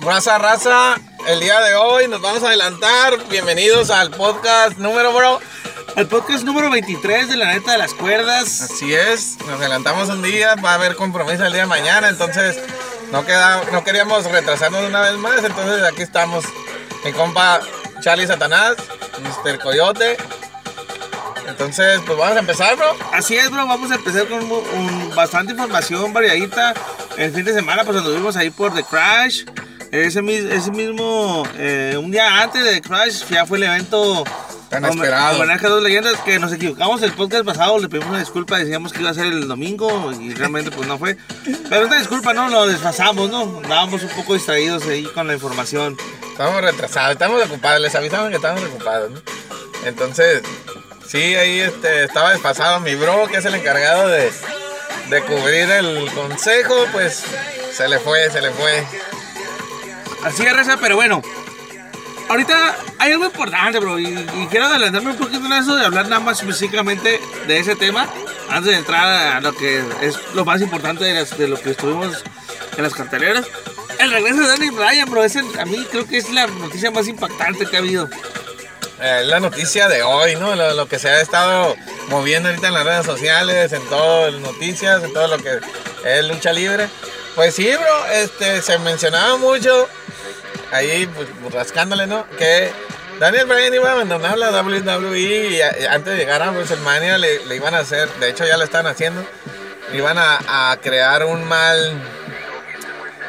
Raza, raza, el día de hoy nos vamos a adelantar. Bienvenidos al podcast número, bro. El podcast número 23 de la neta de las cuerdas. Así es, nos adelantamos un día, va a haber compromiso el día de mañana, entonces no, queda, no queríamos retrasarnos una vez más, entonces aquí estamos. Mi compa Charlie Satanás, Mr. Coyote. Entonces, pues vamos a empezar, bro. Así es, bro. Vamos a empezar con un- un- bastante información variadita. El fin de semana, pues anduvimos ahí por The Crash. Ese, ese mismo, eh, un día antes de The Crash, ya fue el evento. Tan esperado. Homenaje a dos leyendas que nos equivocamos el podcast pasado, le pedimos una disculpa, decíamos que iba a ser el domingo y realmente pues no fue. Pero una disculpa, no, lo desfasamos, ¿no? Andábamos un poco distraídos ahí con la información. Estamos retrasados, estamos ocupados, les avisamos que estamos ocupados, ¿no? Entonces, sí, ahí este, estaba desfasado mi bro, que es el encargado de, cubrir el consejo, pues se le fue, se le fue. Así es, Reza, pero bueno. Ahorita hay algo importante, bro, y, quiero adelantarme un poquito en eso de hablar nada más específicamente de ese tema, antes de entrar a lo que es lo más importante de, las- lo que estuvimos en las carteleras. El regreso de Danny Bryan, bro, ese, a mí creo que es la noticia más impactante que ha habido. Eh, la noticia de hoy, ¿no? Lo, que se ha estado moviendo ahorita en las redes sociales, en todas las noticias, en todo lo que es lucha libre. Pues sí, bro, este, se mencionaba mucho, ahí pues, rascándole, ¿no? Que Daniel Bryan iba a abandonar la WWE y, a- y antes de llegar a WrestleMania le, iban a hacer, de hecho ya lo están haciendo, iban a, crear un mal,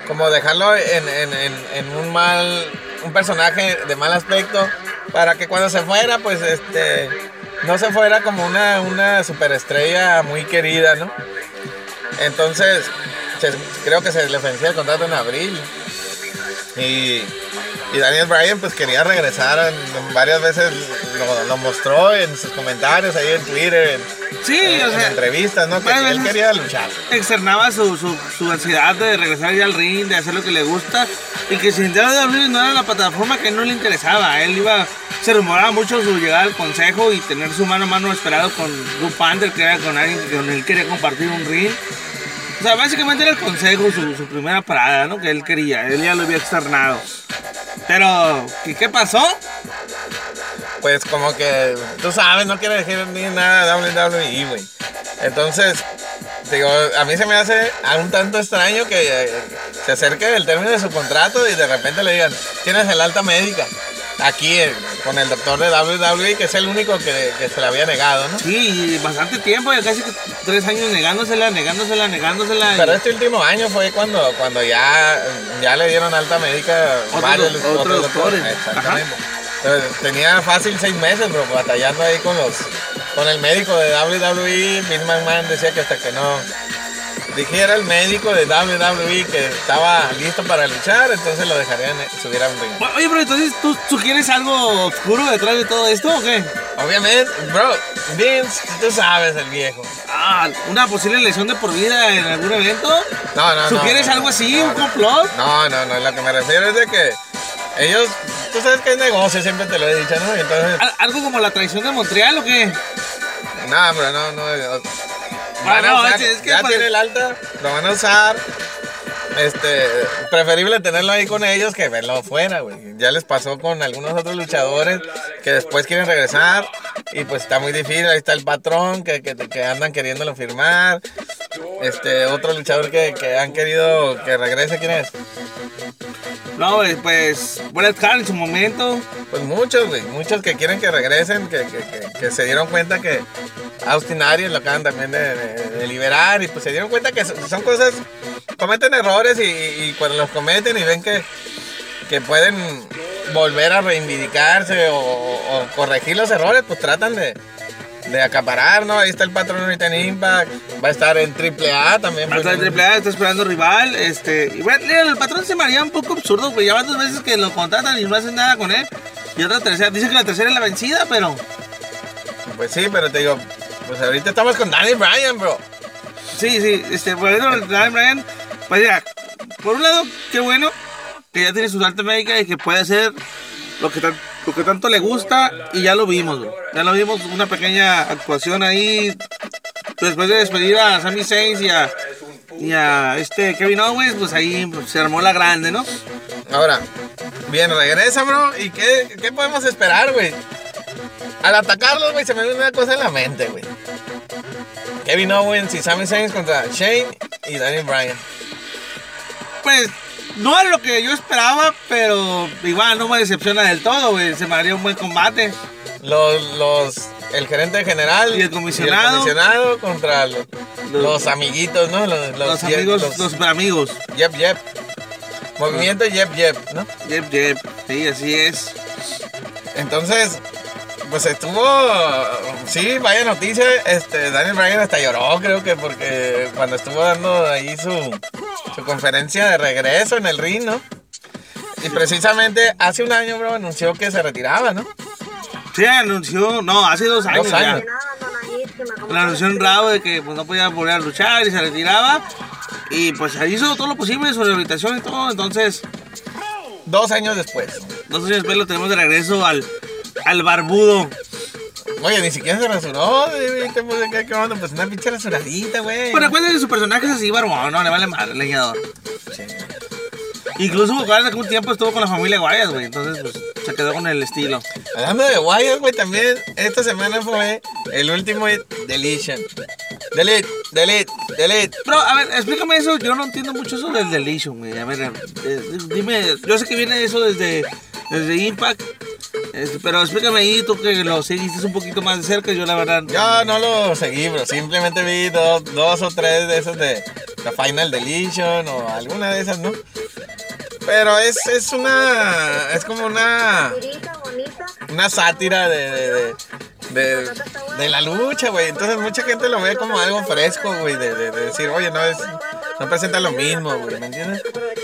como dejarlo en- en un mal, un personaje de mal aspecto, para que cuando se fuera, pues este, no se fuera como una, una superestrella muy querida, ¿no? Entonces, creo que se le ofrecía el contrato en abril. Y, y Daniel Bryan pues quería regresar, varias veces lo, lo mostró en sus comentarios ahí en Twitter, en, Sí, en- o en sea, entrevistas, ¿no? Que él quería luchar. externaba su, su, su ansiedad de regresar ya al ring, de hacer lo que le gusta y que sin WWE no era la plataforma que no le interesaba. Él iba, se rumoraba mucho su llegada al consejo y tener su mano a mano esperado con Drew Panther, que era con alguien con él quería compartir un ring. O sea, básicamente era el consejo su, su primera parada, ¿no? Que él quería, él ya lo había externado. Pero, ¿qué, qué pasó? pues como que tú sabes, no quiere decir ni nada WWE, güey. Entonces, digo, a mí se me hace un tanto extraño que se acerque el término de su contrato y de repente le digan, tienes el alta médica. Aquí eh, con el doctor de WWE, que es el único que, que se le había negado, ¿no? Sí, bastante tiempo, ya casi tres años negándosela, negándosela, negándosela. y- Pero este último año fue cuando, cuando ya, ya le dieron alta médica varios otros doctores. Exactamente. Entonces, tenía fácil seis meses, bro, batallando ahí con los con el médico de WWE. Vince McMahon decía que hasta que no dijera el médico de WWE que estaba listo para luchar, entonces lo dejarían subir a un ring. Oye, pero entonces tú sugieres algo oscuro detrás de todo esto o qué? Obviamente, bro, Vince, tú sabes el viejo. Ah, una posible lesión de por vida en algún evento. No, no, no. ¿Sugieres no, algo así, un complot? No, no, no, lo que me refiero es de que ellos, tú sabes que es negocio, siempre te lo he dicho, ¿no? Entonces, ¿Al- ¿Algo como la traición de Montreal o qué? no, pero no, no. No. Van a no, usar- es que- ya tiene el alta, lo van a usar. Este, preferible tenerlo ahí con ellos que verlo afuera, güey. Ya les pasó con algunos otros luchadores que después quieren regresar y pues está muy difícil. Ahí está el patrón que, que, que andan queriéndolo firmar. Este, otro luchador que, que han querido que regrese, ¿quién es? No, pues Bret Hart en su momento. Pues muchos, güey, muchos que quieren que regresen, que, que, que, se dieron cuenta que Austin Aries lo acaban también de, liberar y pues se dieron cuenta que son cosas, cometen errores y, y cuando los cometen y ven que, que pueden volver a reivindicarse o, o corregir los errores, pues tratan de, de acaparar, ¿no? Ahí está el patrón ahorita en Impact, va a estar en AAA también. Hasta el pues, AAA está esperando rival. Este, y bueno, el patrón se me haría un poco absurdo, güey. Ya van dos veces que lo contratan y no hacen nada con él. Y otra tercera. Dice que la tercera es la vencida, pero. Pues sí, pero te digo, pues ahorita estamos con Danny Bryan, bro. Sí, sí, este, por eso, Daniel Bryan, pues ya, por un lado, qué bueno que ya tiene su alta médica y que puede hacer lo que, tan- lo que tanto le gusta y ya lo vimos, bro. Ya lo vimos, una pequeña actuación ahí después de despedir a Sami Zayn y a, y a este Kevin Owens, pues ahí pues, se armó la grande, ¿no? Ahora, bien, regresa, bro. ¿Y qué, qué podemos esperar, güey? Al atacarlos, güey, se me viene una cosa en la mente, güey. Kevin Owens y Sami Zayn contra Shane y Daniel Bryan. Pues no era lo que yo esperaba, pero igual no me decepciona del todo, güey. Se me haría un buen combate. Los, los, el gerente general Y el comisionado. y el comisionado contra los, Los- los amiguitos, ¿no? Los, los, Los yep, amigos, los- amigos. Yep, yep. Movimiento Yep, Yep, ¿no? Yep, yep. Sí, así es. Entonces, pues estuvo. Sí, vaya noticia. Este, Daniel Bryan hasta lloró, creo que, porque cuando estuvo dando ahí su, su conferencia de regreso en el ring, ¿no? Y precisamente hace un año, bro, anunció que se retiraba, ¿no? Sí, anunció, no, hace dos años. Dos ya. La anunció en Bravo de que pues, no podía volver a luchar y se retiraba. Y pues ahí hizo todo lo posible, su rehabilitación y todo. Entonces, Dos años después. dos años después lo tenemos de regreso al, al barbudo. Oye, ni siquiera se rasuró. Pues, ¿qué, qué onda? Pues una pinche rasuradita, güey. Pero recuerden que su personaje es así, barbón, no le vale madre, leñador. Incluso hace algún tiempo estuvo con la familia Guayas, güey. Entonces, pues se quedó con el estilo. Hablando de Wyatt, güey, también esta semana fue el último Deletion. Delete, delete, delete. Pero, a ver, explícame eso. Yo no entiendo mucho eso del Deletion, güey. A ver, eh, dime, yo sé que viene eso desde, desde Impact. Este, pero explícame ahí, tú que lo seguiste un poquito más de cerca. Yo, la verdad. Yo no lo seguí, bro. Simplemente vi dos, dos o tres de esos de la Final Deletion o alguna de esas, ¿no? Pero es, es una. Es como una. Una sátira de. de, de, de- de la lucha, güey. Entonces mucha gente lo ve como algo fresco, güey. De, de- de decir, oye, no es. No presenta lo mismo, güey. ¿Me entiendes?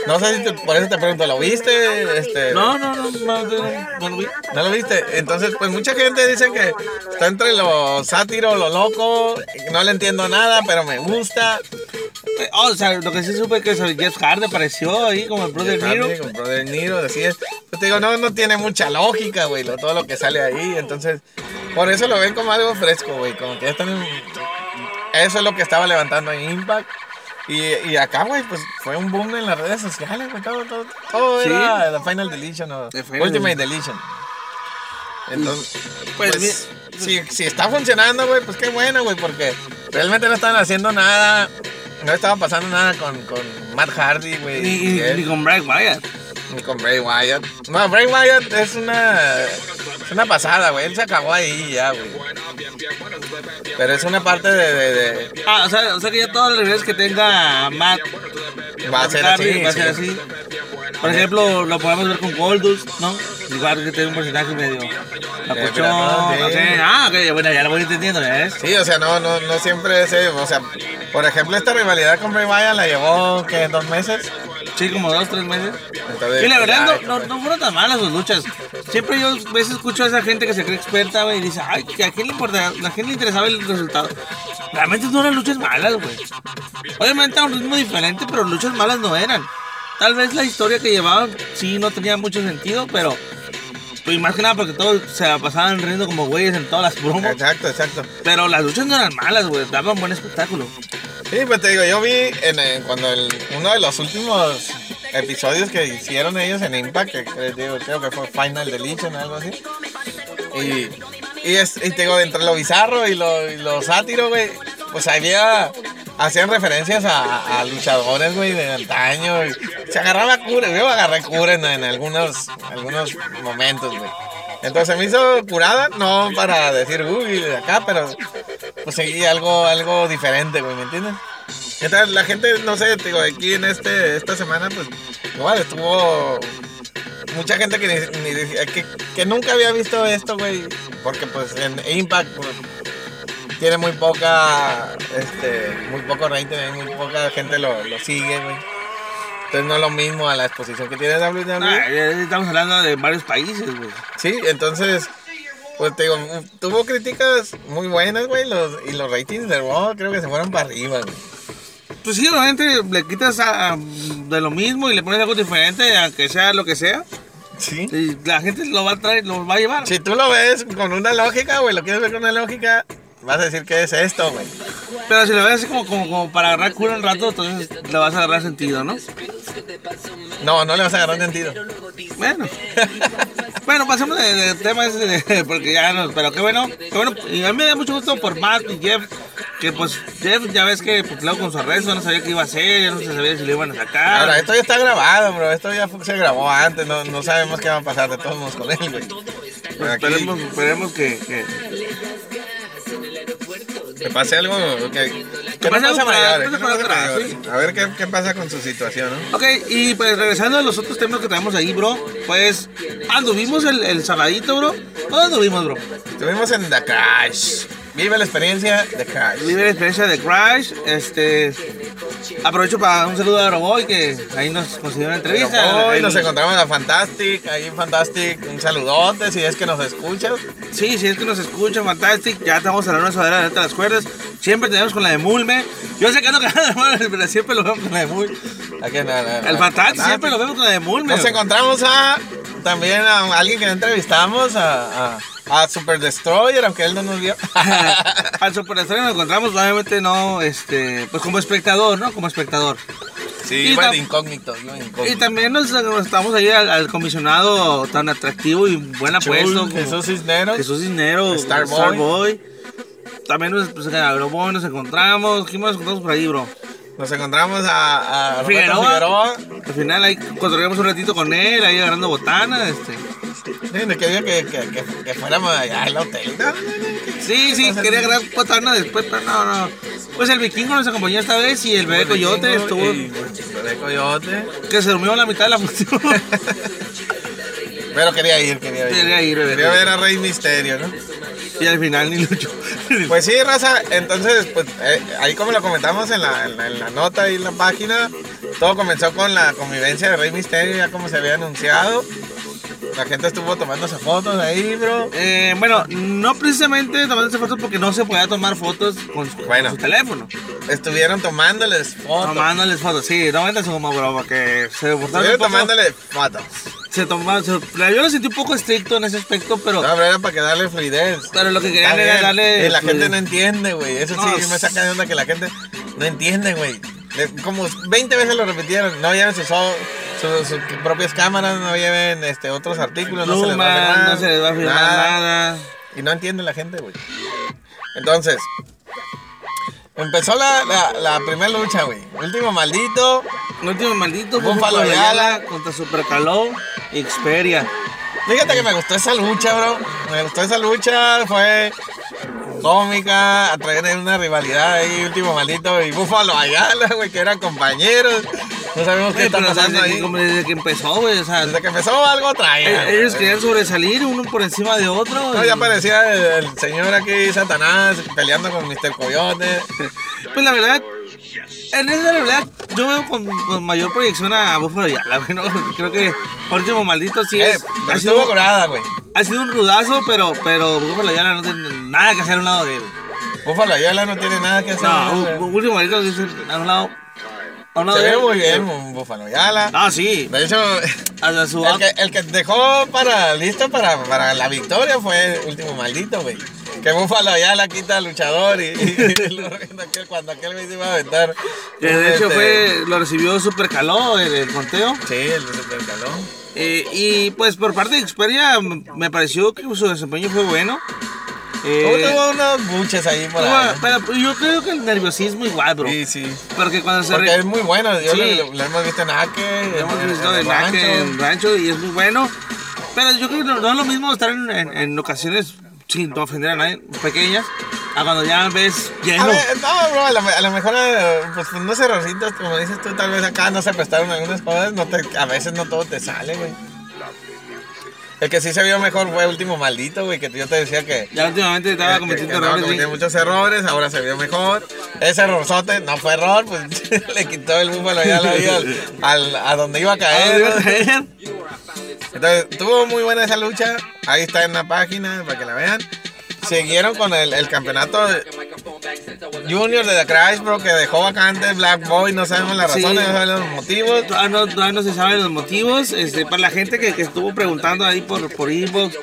No sé si te- por eso te pregunto, ¿lo viste? Este, No, no, no, no, no, no lo vi. ¿No lo viste? Entonces, pues mucha gente dice que está entre lo sátiro, lo loco, no le entiendo nada, pero me gusta. Eh, Oh, o sea, lo que sí supe es que Jeff Hardy apareció ahí como el Brother Nero. También con Brother Nero, así es. Yo te digo, no, no tiene mucha lógica, güey, lo- todo lo que sale ahí. Entonces, por eso lo ven como algo fresco, güey, como que ya están... Eso es lo que estaba levantando en Impact. Y, y acá, güey, pues fue un boom en las redes sociales, güey, todo, todo, todo Sí. era la Final Deletion o The Final Ultimate Deletion. Entonces, Pues, pues, si, si está funcionando, güey, pues qué bueno, güey, porque realmente no estaban haciendo nada, no estaba pasando nada con, con Matt Hardy, güey. Ni, ni con Bray Wyatt. Ni con Bray Wyatt. No, Bray Wyatt es una, es una pasada, güey, él se acabó ahí ya, güey. Pero es una parte de, de, de- Ah, o sea, o sea que ya todas las veces que tenga Matt va a ser así, va a ser sí. así. Por ejemplo, lo podemos ver con Goldust, ¿no? Igual que tiene un personaje medio capuchón, no, sé. Ah, ok, bueno, ya lo voy entendiendo, ¿ves? Sí, o sea, no, no, no siempre es, eh, o sea, por ejemplo, esta rivalidad con Bray Wyatt la llevó, ¿qué? ¿Dos meses? Sí, como dos, tres meses. Y la verdad no, no, no fueron tan malas sus luchas. Siempre yo a veces escucho a esa gente que se cree experta, güey, y dice, ay, que a quién le importa, a quién le interesaba el resultado. Realmente no eran luchas malas, güey. Obviamente a un ritmo diferente, pero luchas malas no eran. Tal vez la historia que llevaban sí no tenía mucho sentido, pero... pues, más que nada porque todos se la pasaban riendo como güeyes en todas las promos. Exacto, exacto. Pero las luchas no eran malas, güey. Daban buen espectáculo. Sí, pues te digo, yo vi cuando uno de los últimos episodios que hicieron ellos en Impact, que digo, creo que fue Final Deletion o algo así. Y, te digo, entre lo bizarro y lo, sátiro, güey, pues había, hacían referencias a, luchadores, güey, de antaño. se agarraba cura, yo agarré cura en, algunos, algunos momentos, güey. Entonces me hizo curada, no para decir, uy, acá, pero pues seguí algo, algo diferente, güey, ¿me entiendes? La gente, no sé, digo, aquí en este, esta semana, pues igual estuvo mucha gente que, ni- ni decía- que, que nunca había visto esto, güey, porque pues en Impact pues, tiene muy poca, este, muy poco rating, muy poca gente lo, lo sigue, güey. Entonces no es lo mismo a la exposición que tiene WWE. Ah, estamos hablando de varios países, güey. Sí, entonces, pues te digo, tuvo críticas muy buenas, güey, los, y los ratings de Raw creo que se fueron para arriba, güey. Pues sí, obviamente le quitas a- de lo mismo y le pones algo diferente, aunque sea lo que sea. Sí. Y la gente lo va a traer, lo va a llevar. Si tú lo ves con una lógica, güey, lo quieres ver con una lógica, vas a decir, ¿qué es esto, güey? Pero si lo ves así como, como, como para agarrar culo un rato, entonces le vas a agarrar sentido, ¿no? No, no le vas a agarrar sentido. Bueno. bueno, pasemos de, de tema ese, de- porque ya no, pero qué bueno, qué bueno. Y a mí me da mucho gusto por Matt y Jeff, que pues Jeff ya ves que pues, luego con su arresto no sabía qué iba a hacer, ya no se sabía si lo iban a sacar. Ahora, esto ya está grabado, bro. Esto ya fue- se grabó antes. No, no sabemos qué va a pasar de todos modos con él, güey. Pues Aquí, esperemos, esperemos que, que, que pase algo. Que, pase algo para- no para atrás. A ver qué, qué pasa con su situación, ¿no? Ok, y pues regresando a los otros temas que tenemos ahí, bro, pues anduvimos el, el sabadito, bro. ¿Dónde anduvimos, bro? Estuvimos en Crash. Vive la experiencia de Crash. Vive la experiencia de Crash, este... Aprovecho para un saludo a Roboy, que ahí nos consiguió una entrevista. Hoy nos encontramos a Fantastic, ahí Fantastic, un saludote si es que nos escuchas. Sí, si es que nos escuchan, Fantastic, ya estamos hablando de sudadera de las cuerdas. Siempre tenemos con la de Mulme. Yo sé que no pero siempre lo vemos con la de Mulme. Aquí, no, no, no. El Fantastic siempre lo vemos con la de Mulme. Nos encontramos a también a alguien que entrevistamos, a, a, a Super Destroyer, aunque él no nos vio. Al Super Estrella nos encontramos, obviamente no, este, pues como espectador, ¿no? Como espectador. sí, Y iba de incógnito, iba de Y también nos, nos estamos ahí al, al comisionado tan atractivo y buen apuesto. Jesús Cisneros. Jesús Cisneros, Starboy. Starboy. También nos, pues, Agroboy nos encontramos. ¿Quién más nos encontramos por ahí, bro? Nos encontramos a, a Figueroa. Figueroa. Al final ahí cotorreamos un ratito con él, ahí agarrando botana, este. Que que, que, que, fuéramos allá al hotel. Sí, sí, quería agarrar botana después, pero no, no. Pues el vikingo nos acompañó esta vez y el bebé coyote estuvo, Y- Bebé Coyote. que se durmió a la mitad de la función. Pero quería ir, quería ir. Quería ir, bebé. Quería ver a Rey Misterio, ¿no? y al final ni lucho. Pues sí, raza, entonces, pues eh, ahí como lo comentamos en la, en la- en la nota y en la página, todo comenzó con la convivencia de Rey Misterio, ya como se había anunciado. La gente estuvo tomándose fotos ahí, bro. Eh, bueno, no precisamente tomándose fotos porque no se podía tomar fotos con su, con Bueno. su teléfono. Estuvieron tomándoles fotos. Tomándoles fotos, sí, no vendas como bro, porque se portaron un Estuvieron poco- tomándole fotos. Se tomaron, se- yo lo sentí un poco estricto en ese aspecto, pero, No, pero era para que darle fluidez. pero lo que querían era darle. Y la gente no entiende, güey. Eso No, sí, me saca de onda que la gente no entiende, güey. Como 20 veces lo repitieron. No lleven sus, o- sus, sus propias cámaras, no lleven este, otros artículos, no se les va a firmar. no se les va a firmar nada. Y no entiende la gente, güey. Entonces, empezó la, la, la primera lucha, güey. Último maldito. El último maldito fue. Ayala contra Super Caló y Xperia. Fíjate que me gustó esa lucha, bro. Me gustó esa lucha. Fue cómica, a traer una rivalidad ahí, último maldito y Búfalo Ayala, güey, que eran compañeros. No sabemos qué está pasando ahí. como desde que empezó, güey, o sea, Desde que empezó algo traía. eh, ellos querían sobresalir uno por encima de otro. No, ya parecía el, el señor aquí, Satanás, peleando con Mr. Coyote. Pues la verdad, en esa realidad, yo veo con, con mayor proyección a Búfalo Ayala, güey, ¿no? Creo que último maldito sí Eh, es. ha, sido, curada, güey. ha sido un rudazo, pero, pero Búfalo Ayala no tiene nada que hacer a un lado de él. Búfalo Ayala no tiene nada que hacer. No, último maldito dice a un lado. A un lado Se de ve él. muy bien, un Búfalo Ayala. Ah, sí. De hecho, su el que, el que dejó para listo para, para la victoria fue último maldito, güey. Que Búfalo Ayala quita al luchador y, y lo aquel- cuando aquel se iba a aventar. Que de hecho Este, fue, lo recibió Super Caló el, el conteo. Sí, el de Supercalón. Eh, y pues por parte de Xperia me pareció que su desempeño fue bueno. Eh, Tuvo unos buches ahí por tuvo- ahí. pero yo creo que el nerviosismo igual, bro. Sí, sí. Porque cuando se Porque re- es muy bueno. Yo Sí. lo, lo hemos visto en Ake. lo hemos en- visto en el Nake rancho. en rancho y es muy bueno. Pero yo creo que no, no es lo mismo estar en, en- en ocasiones, sin no ofender a nadie, pequeñas, a cuando ya ves lleno. A ver, no, bro, a lo, a lo mejor, eh, pues unos errorcitos, como dices tú, tal vez acá no se prestaron algunas cosas, no te, a veces no todo te sale, güey. El que sí se vio mejor fue Último Maldito, güey, que yo te decía que... Ya últimamente estaba cometiendo errores. sí. cometiendo muchos errores, ahora se vio mejor. Ese errorzote no fue error, pues le quitó el búfalo ya la vida al, al- a donde iba a caer. iba a caer. Entonces, tuvo muy buena esa lucha. Ahí está en la página para que la vean. Siguieron con el, el campeonato de- Junior de The Crash, bro, que dejó vacante Black Boy. No sabemos las Sí. razones, no sabemos los motivos. Todavía no, todavía no se saben los motivos. Este, para la gente que, que estuvo preguntando ahí por, por inbox,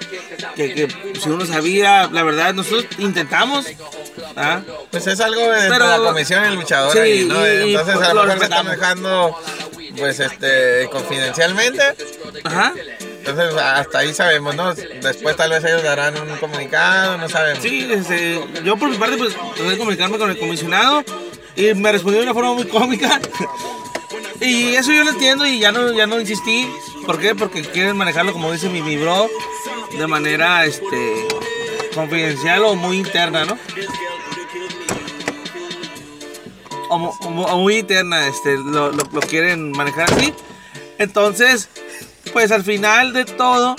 que, que si uno sabía, la verdad, nosotros intentamos ¿Ah? Pues es algo de, de Pero- la comisión del luchador Sí, ahí, ¿no? y- y Entonces pues a lo lo mejor me están dejando, pues, este, confidencialmente. Ajá. Entonces hasta ahí sabemos, ¿no? Después tal vez ellos darán un comunicado, no sabemos. Sí, este, yo por mi parte pues traté de comunicarme con el comisionado y me respondió de una forma muy cómica. Y eso yo lo entiendo y ya no, ya no insistí. ¿Por qué? Porque quieren manejarlo, como dice mi, mi bro, de manera este, confidencial o muy interna, ¿no? O, o o muy interna, este, lo, lo- lo quieren manejar así. Entonces, pues al final de todo,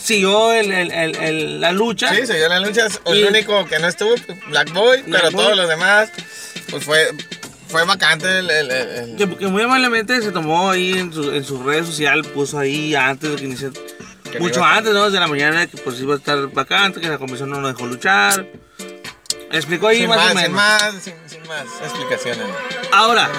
siguió el- el- el- la lucha. Sí, dio la lucha. El Y- único que no estuvo, Black Boy, Black pero Boy. todos los demás, pues fue, fue vacante el, el- el- Que, que muy amablemente se tomó ahí en su, en su red social, puso ahí antes de que inicie, Que mucho antes, ¿no? Desde la mañana que pues iba a estar vacante, que la comisión no lo dejó luchar. Explicó ahí sin más, más, o sin más, sin, sin más explicaciones. Ahora,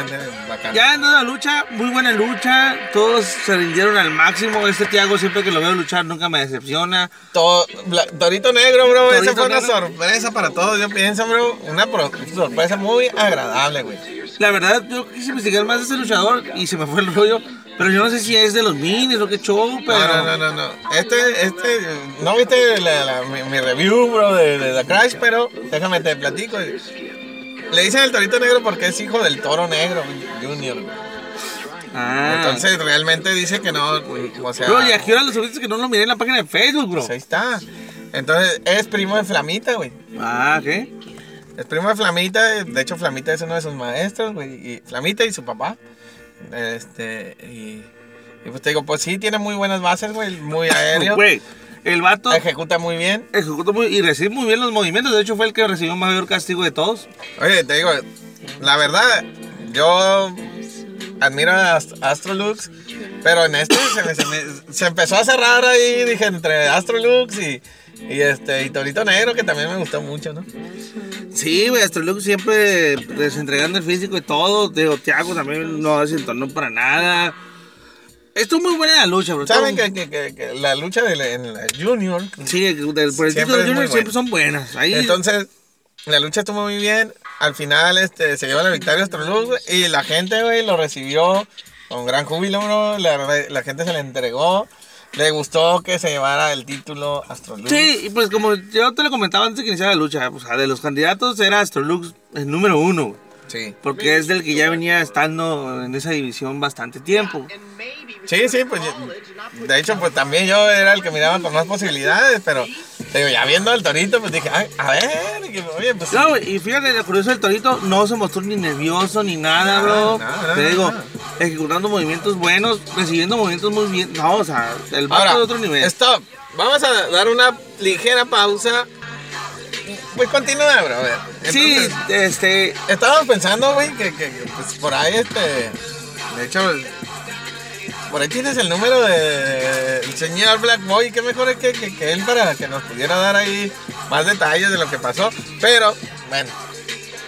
ya en la lucha, muy buena lucha, todos se rindieron al máximo. Este Tiago siempre que lo veo luchar nunca me decepciona. To- Bla- Torito Negro, bro, Torito esa fue una Negro. sorpresa para todos. Yo pienso, bro, una sorpresa muy agradable, güey. La verdad, yo quise investigar más de este luchador y se me fue el rollo. Pero yo no sé si es de los minis o qué show, pero... No, no, no, no. Este, este, no viste la- la- mi, mi review, bro, de, de The Crash, pero déjame te platico. Le dicen el Torito Negro porque es hijo del Toro Negro, Junior. Ah. Entonces realmente dice que no, o sea, Bro, y aquí ahora lo subiste que no lo miré en la página de Facebook, bro. pues ahí está. Entonces es primo de Flamita, güey. Ah, ¿qué? Es primo de Flamita, de hecho Flamita es uno de sus maestros, güey. Y Flamita y su papá. Este, y, y pues te digo, pues sí, tiene muy buenas bases, güey, muy aéreo. Güey, el vato Ejecuta muy bien. ejecutó muy, y recibe muy bien los movimientos. De hecho, fue el que recibió mayor castigo de todos. Oye, te digo, la verdad, yo admiro a Ast- Astrolux, pero en este se, me- se me- se empezó a cerrar ahí, dije, entre Astrolux y, y este y Torito Negro, que también me gustó mucho, ¿no? Sí, güey, Astrolux siempre desentregando el físico y todo. Digo, Thiago también no desentonó para nada. Estuvo muy buena la lucha, bro. Saben que, que- que- que la lucha de la, en la Junior, Sí, del, por el Siempre título de Junior siempre buena. son buenas. Ahí, entonces la lucha estuvo muy bien. Al final este, se lleva la victoria Astrolux y la gente, güey, lo recibió con gran júbilo, bro. La, la gente se le entregó. Le gustó que se llevara el título Astrolux. Sí, y pues como yo te lo comentaba antes de que iniciara la lucha, o sea, de los candidatos era Astrolux el número uno, Sí. porque es del que ya venía estando en esa división bastante tiempo. Sí, sí, pues de hecho, pues también yo era el que miraba con más posibilidades, pero digo, ya viendo al torito, pues dije, "Ay, a ver, que, oye, pues No, y fíjate, lo curioso del Torito no se mostró ni nervioso ni nada, bro. Nada, Te digo, ejecutando movimientos buenos, recibiendo movimientos muy bien. No, o sea, el ahora, de otro nivel. stop, vamos a dar una ligera pausa. Pues continúa, bro, sí, este, estábamos pensando, güey, que, que, que, pues por ahí, este, de hecho, por ahí tienes el número de- del señor Black Boy, qué mejor es que, que, que él para que nos pudiera dar ahí más detalles de lo que pasó, pero, bueno.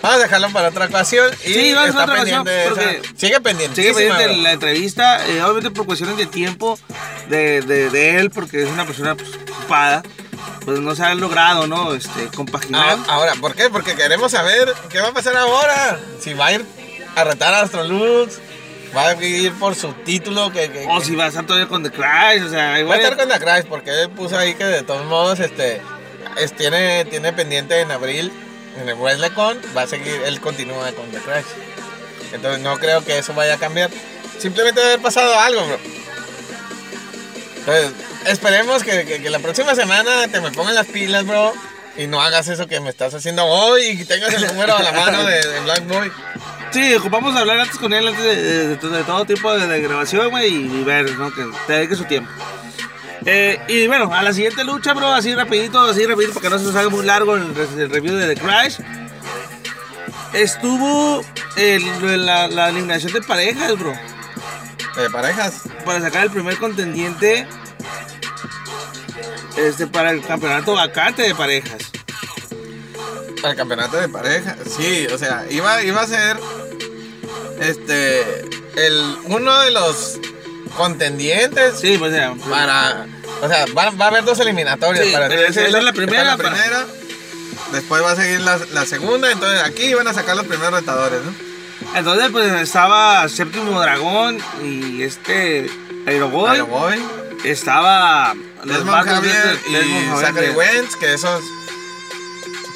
Vamos a dejarlo para otra ocasión y Sí, vamos a otra ocasión, esa- sigue pendiente. sigue pendiente la entrevista, eh, obviamente por cuestiones de tiempo de, de, de él, porque es una persona pues, ocupada, pues no se ha logrado, ¿no? Este, compaginar. Ah, ahora, ¿por qué? Porque queremos saber qué va a pasar ahora. Si va a ir a retar a Astrolux, va a ir por su título que, que- o que- si va a estar todavía con The Crash, o sea, va a igual. estar con la Crash porque él puso ahí que de todos modos este es- tiene, tiene pendiente en abril en el WrestleCon, va a seguir, él continúa con The Crash. Entonces no creo que eso vaya a cambiar. Simplemente debe haber pasado algo, bro. Entonces, esperemos que, que- que la próxima semana te me pongan las pilas, bro. Y no hagas eso que me estás haciendo hoy y tengas el número a la mano de, de Black Boy. Sí, ocupamos hablar antes con él, antes de, de- de- de todo tipo de, grabación, güey, y, y ver, ¿no? Que te dedique su tiempo. Eh, y bueno, a la siguiente lucha, bro, así rapidito, así rapidito, para que no se nos haga muy largo el, el review de The Crash. Estuvo el- la, la eliminación de parejas, bro, De parejas. para sacar el primer contendiente este, para el campeonato vacante de parejas. Para el campeonato de pareja. Sí, o sea, iba, iba a ser este el uno de los contendientes Sí, pues ya. para o sea, va, va a haber dos eliminatorias Sí, para esa- es la primera, la para- primera. después va a seguir la, la segunda, entonces aquí van a sacar los primeros retadores, ¿no? Entonces, pues estaba Séptimo Dragón y este Aeroboy. Aeroboy, Estaba los Desmond de Javier este- y Zachary de- Wentz, que esos...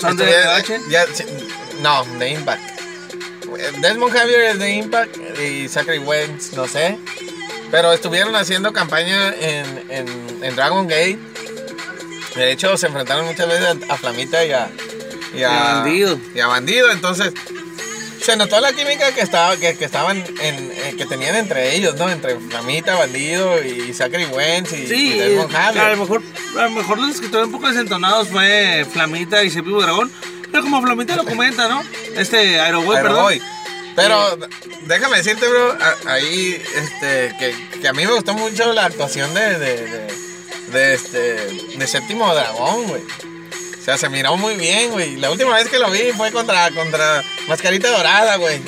¿Son de estuvieron- FH? ya- sí, no, de Impact. Desmond Javier es de Impact y Zachary Wentz, no sé. Pero estuvieron haciendo campaña en, en, en Dragon Gate. De hecho, se enfrentaron muchas veces a, a Flamita y a, y a, Y a Bandido. y a Bandido. Entonces, se notó la química que, estaba, que, que estaban en, eh, que tenían entre ellos, ¿no? Entre Flamita, Bandido y Zachary Wentz y, Sí, y Desmond eh, a lo mejor, a lo mejor los que estuvieron un poco desentonados fue Flamita y Séptimo Dragón. Pero como Flamita lo comenta, ¿no? Este Aeroboy, perdón. Pero déjame decirte, bro, a- ahí este, que, que a mí me gustó mucho la actuación de, de, de, de este, de Séptimo Dragón, güey. O sea, se miró muy bien, güey. La última vez que lo vi fue contra, contra Mascarita Dorada, güey.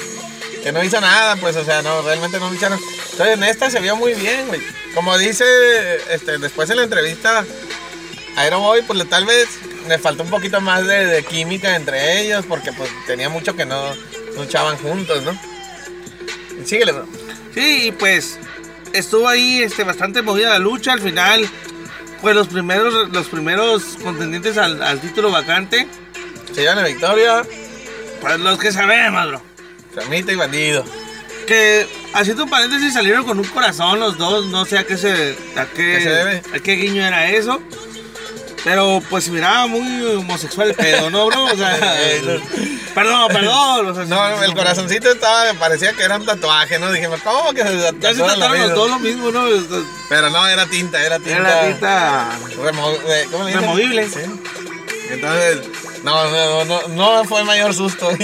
Que no hizo nada, pues, o sea, no, realmente no lucharon. Entonces, en esta se vio muy bien, güey. Como dice, este, después en la entrevista, Aeroboy, pues tal vez le faltó un poquito más de, de química entre ellos, porque pues tenía mucho que no luchaban juntos, ¿no? Síguele, bro. Sí, y pues estuvo ahí este, bastante movida la lucha. Al final, pues los primeros, los primeros contendientes al, al título vacante, Se llevan la victoria, pues los que sabemos, bro. Flamita y Bandido. Que haciendo un paréntesis salieron con un corazón los dos, no sé a qué se, a qué, ¿Qué se debe? a qué guiño era eso. Pero pues miraba muy homosexual el pedo, ¿no, bro? O sea, perdón, perdón. o sea, No, el corazoncito estaba, parecía que era un tatuaje, ¿no? Dijimos, ¿cómo que se Ya se tatuaron trataron los dos lo mismo, ¿no? Pero no, era tinta, era tinta. Era tinta remo- eh, ¿cómo le dicen? Removible. Sí. Entonces, no, no, no, no fue el mayor susto.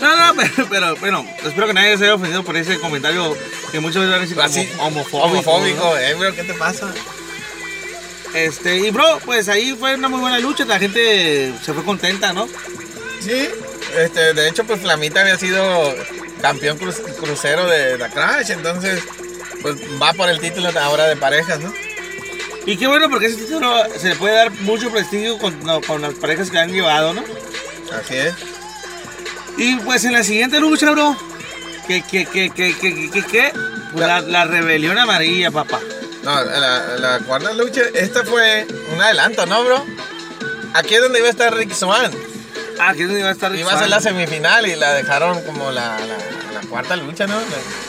No, no, pero, pero bueno, espero que nadie se haya ofendido por ese comentario que muchas veces como homofóbico. homofóbico, ¿no? eh, bro, ¿qué te pasa? Este, y bro, pues ahí fue una muy buena lucha, la gente se fue contenta, ¿no? Sí, este, de hecho, pues Flamita había sido campeón cru- crucero de la Crash, entonces, pues va por el título ahora de parejas, ¿no? Y qué bueno porque ese título se le puede dar mucho prestigio con, no, con las parejas que han llevado, ¿no? Así es. Y pues en la siguiente lucha, bro, que, que, que, que, que, que, que, pues la, la rebelión amarilla, papá. No, la, la cuarta lucha, esta fue un adelanto, ¿no, bro? Aquí es donde iba a estar Rick Swan. Ah, que es donde iba a estar Iba a ser la semifinal y la dejaron como la, la, la cuarta lucha, ¿no?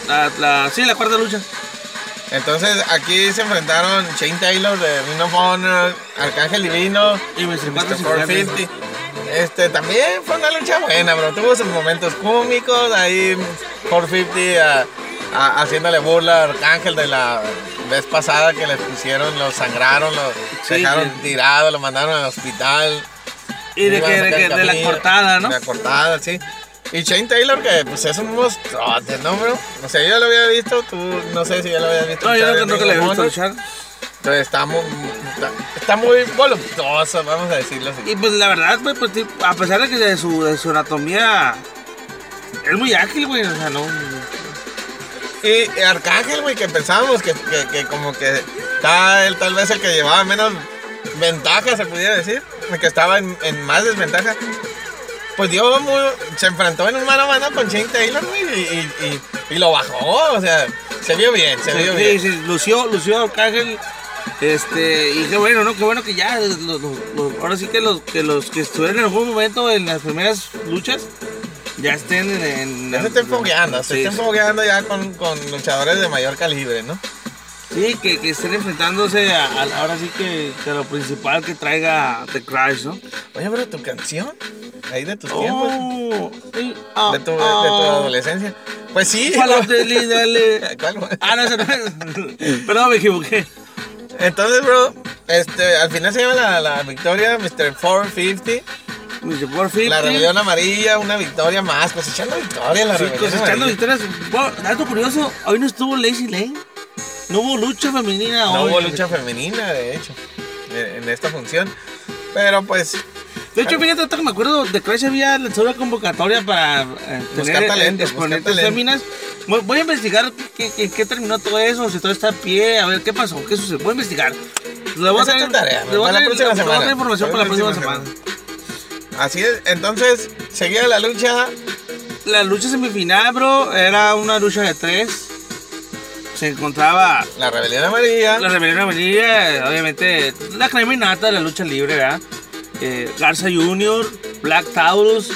la, la- Sí, la cuarta lucha. Entonces aquí se enfrentaron Shane Taylor de Ring of Honor, Arcángel Divino Y Mr. Mr. 450. 450. Este también fue una lucha buena, bro. Tuvo sus momentos cómicos. Ahí 450 a- a- haciéndole burla a Arcángel de la vez pasada que le pusieron, lo sangraron, lo Sí, dejaron sí. tirado, lo mandaron al hospital. Y de, que, de, sacar que- de la cortada, ¿no? De la cortada, sí. Y Shane Taylor, que pues es un monstruote, ¿no, bro? No sé, yo lo había visto, tú no sé si ya lo habías visto. No, yo no, no que of gusta Honor. luchar. Entonces está muy, está, está muy voluptuoso, vamos a decirlo así. Y pues la verdad, pues, pues, a pesar de que de su, de su anatomía es muy ágil, güey. O sea, no. Y Arcángel, güey, que pensábamos que, que, que como que él tal vez el que llevaba menos ventaja, se pudiera decir, que estaba en, en más desventaja. Pues dio muy, se enfrentó en un mano a mano con Shane Taylor, güey, y, y, y- y lo bajó, o sea, se vio bien, se vio Sí, bien. sí, lució, lució Arcángel. Este, y qué bueno, ¿no? Qué bueno que ya, los- los- los- ahora sí que los, que los que estuvieron en algún momento en las primeras luchas ya estén en. en- Ya se estén fogueando, se estén fogueando ya con, con luchadores de mayor calibre, ¿no? Sí, que, que estén enfrentándose a, a- ahora sí que, que lo principal que traiga The Crash, ¿no? Oye, pero tu canción, ahí de tus tiempos, Oh, sí, ah, de tu, de tu ah. adolescencia. Pues sí. Ah, no, ese no es. Perdón, me equivoqué. Entonces, bro, este, al final se llama la, la victoria Mr. 450. Por fin. La rebelión amarilla, una victoria más, cosechando victorias la Sí, rebelión cosechando amarilla. victorias. Bueno, dato curioso, hoy no estuvo Lazy Lane. No hubo lucha femenina No hoy. hubo lucha femenina, de hecho, en en esta función. Pero pues, De hecho, fíjate, ahorita que me acuerdo, de Crash había lanzado una convocatoria para eh, Buscar tener talento, eh, exponentes talento. féminas. Voy, voy a investigar qué, qué- terminó todo eso, si todo está a pie, a ver qué pasó, qué sucedió. Voy a investigar. Le voy a para la próxima semana. información para la próxima semana. Así es, entonces seguía la lucha. La lucha semifinal, bro, era una lucha de tres. Se encontraba La rebelión amarilla. la rebelión amarilla, obviamente, la crema innata de la lucha libre, ¿verdad? Eh, Garza Jr., Black Taurus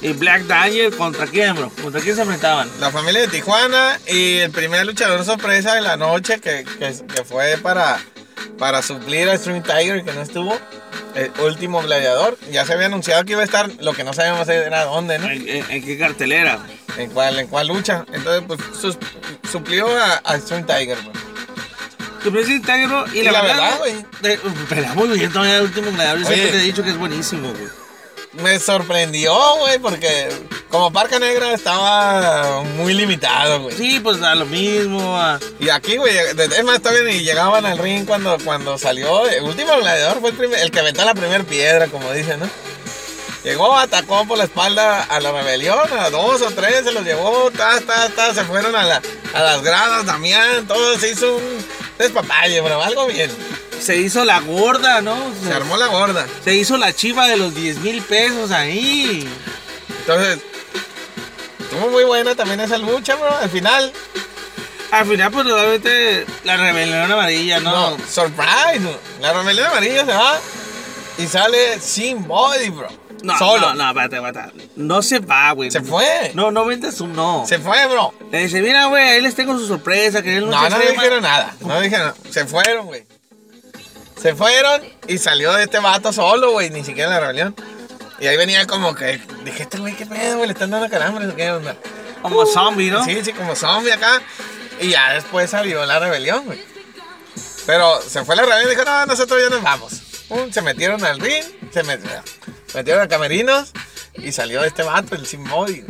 y Black Daniel, ¿contra quién, bro? ¿Contra quién se enfrentaban? La familia de Tijuana y el primer luchador sorpresa de la noche que, que- que fue para, para suplir a Stream Tiger que no estuvo. El último gladiador. Ya se había anunciado que iba a estar, lo que no sabíamos era dónde, ¿no? ¿En, en- en qué cartelera? En cuál, en cuál lucha. Entonces, pues sus- suplió a, a Stream Tiger, pues. Tu presidente Tiger, y, Y la, la verdad, güey. muy bien todavía el último gladiador. Yo siempre te he dicho que es buenísimo, güey. Me sorprendió, güey, porque como Parca Negra estaba muy limitado, güey. Sí, pues a lo mismo. a- Y aquí, güey, es más, todavía ni llegaban al ring cuando, cuando salió. El último gladiador fue el, primer- el que aventó la primera piedra, como dicen, ¿no? Llegó, atacó por la espalda a la rebelión, a dos o tres, se los llevó, ta, ta, ta, se fueron a, la, a las gradas, Damián, todo, se hizo un despapalle, bro, algo bien. Se hizo la gorda, ¿no? Se armó la gorda. Se hizo la chiva de los 10 mil pesos ahí. Entonces, estuvo muy buena también esa lucha, bro. Al final, Al final, pues obviamente la rebelión amarilla, ¿no? no, surprise, bro. la rebelión amarilla se va y sale sin body, bro. No, Solo. no, no, espérate, espérate. No se va, güey. Se fue. No, no vendes un no. Se fue, bro. Le dice, mira, güey, ahí les tengo su sorpresa, que él no No, no extrema". dijeron nada. No dijeron. Se fueron, güey. Se fueron y salió de este vato solo, güey. Ni siquiera en la rebelión. Y ahí venía como que. Dije, este güey, ¿qué pedo, güey? Le están dando calambres qué onda. Como zombie, ¿no? Sí, sí, como zombie acá. Y ya después salió la rebelión, güey. Pero se fue la rebelión y dijo, no, nosotros ya nos vamos. Se metieron al ring, se met- metieron a camerinos y salió este vato, el sin body.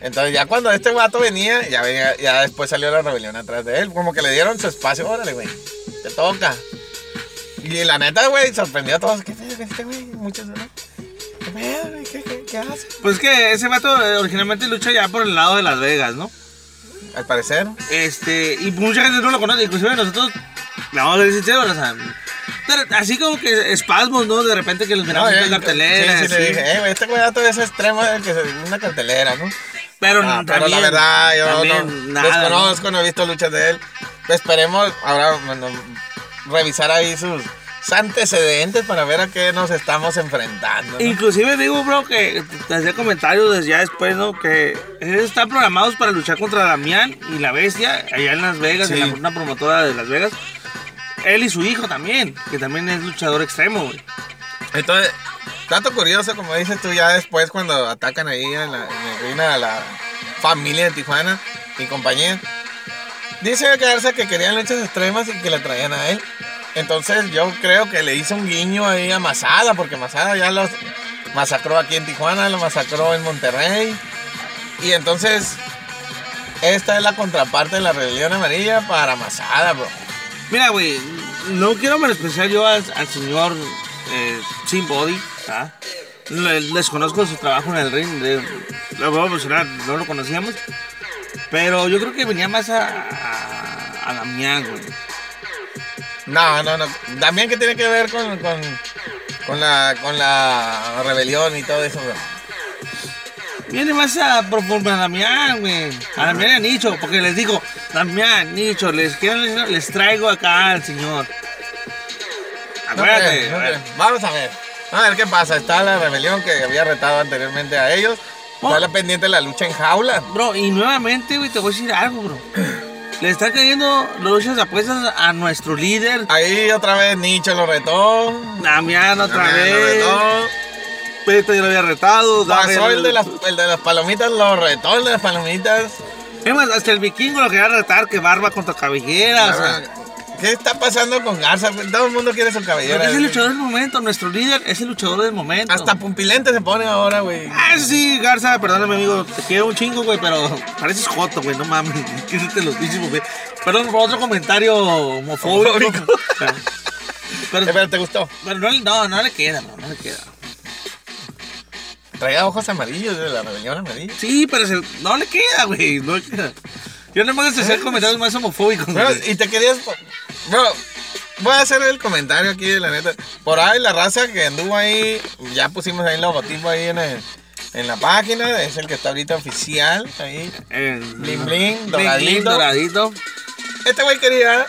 Entonces ya cuando este vato venía, ya, venía, ya después salió la rebelión atrás de él. Como que le dieron su espacio, órale, güey. Te toca. Y la neta, güey, sorprendió a todos. ¿Qué pedo este güey? Muchos, ¿no? ¿Qué pedo, güey? ¿Qué, qué, qué hace? Pues que ese vato eh, originalmente lucha ya por el lado de Las Vegas, ¿no? Al parecer. Este, y mucha gente no lo conoce, inclusive nosotros, le vamos a ser sinceros, o sea, pero así como que espasmos, ¿no? De repente que los miramos en la cartelera, Sí, sí, le dije, eh, güey, este güey dato es extremo del que se una cartelera, ¿no? pero, Ah, pero también- la verdad, yo también no nada, ¿no? desconozco, no he visto luchas de él. Esperemos ahora bueno, revisar ahí sus, antecedentes para ver a qué nos estamos enfrentando. ¿no? Inclusive digo, bro, que te hacía comentarios desde ya después, ¿no? Que están programados para luchar contra Damián y la Bestia, allá en Las Vegas, Sí. en la, una promotora de Las Vegas. Él y su hijo también, que también es luchador extremo, güey. Entonces, dato curioso, como dices tú, ya después cuando atacan ahí en, la, en el ring a la familia de Tijuana y compañía, dice Garza que querían luchas extremas y que le traían a él. Entonces yo creo que le hizo un guiño ahí a Masada, porque Masada ya los masacró aquí en Tijuana, lo masacró en Monterrey. Y entonces, esta es la contraparte de la rebelión amarilla para Masada, bro. Mira, güey, no quiero menospreciar yo al, señor eh, Sin Body, ¿ah? Le- Desconozco su trabajo en el ring, lo voy a mencionar, no lo conocíamos. Pero yo creo que venía más a, a, a Damián, güey. No, no, no. También que tiene que ver con, con, con la, con la rebelión y todo eso, bro. Viene más a proponer a Damián, güey. A Damián y a Nicho, porque les digo, Damián, Nicho, les, quiero, les, traigo acá al señor. No Acuérdate. no creo. Vamos a ver. A ver qué pasa. Está la rebelión que había retado anteriormente a ellos. Oh. Está la pendiente de la lucha en jaula. Bro, y nuevamente, güey, te voy a decir algo, bro. Le están cayendo luchas de apuestas a nuestro líder, Ahí otra vez Nicho lo retó. Damián, otra Damián lo vez. retó. Peto ya lo había retado. Pasó el de, las, el de las palomitas, lo retó el de las palomitas. Es más, hasta el vikingo lo quería retar, que barba contra cabellera. o sea, ¿Qué está pasando con Garza? Todo el mundo quiere su cabellera. porque es el luchador del momento, nuestro líder es el luchador del momento. Hasta Pumpilente se pone ahora, güey. Ah, sí, Garza, perdóname, amigo. Te quiero un chingo, güey, pero pareces joto, güey. No mames. Quítate los bichos, güey. Perdón por otro comentario homofóbico. Pero, Eh, pero, Pero te gustó. pero no, no, no le queda, no, no le queda. Traía ojos amarillos de la rebelión amarilla. Sí, pero se- no le queda, güey. No le queda. Yo no me hagas hacer comentarios más homofóbicos, güey. y te querías. Bro, voy a hacer el comentario aquí, la neta. Por ahí la raza que anduvo ahí, ya pusimos ahí el logotipo ahí en, el- en la página, es el que está ahorita oficial, ahí. El Bling, bling, bling, doradito. doradito. Este güey quería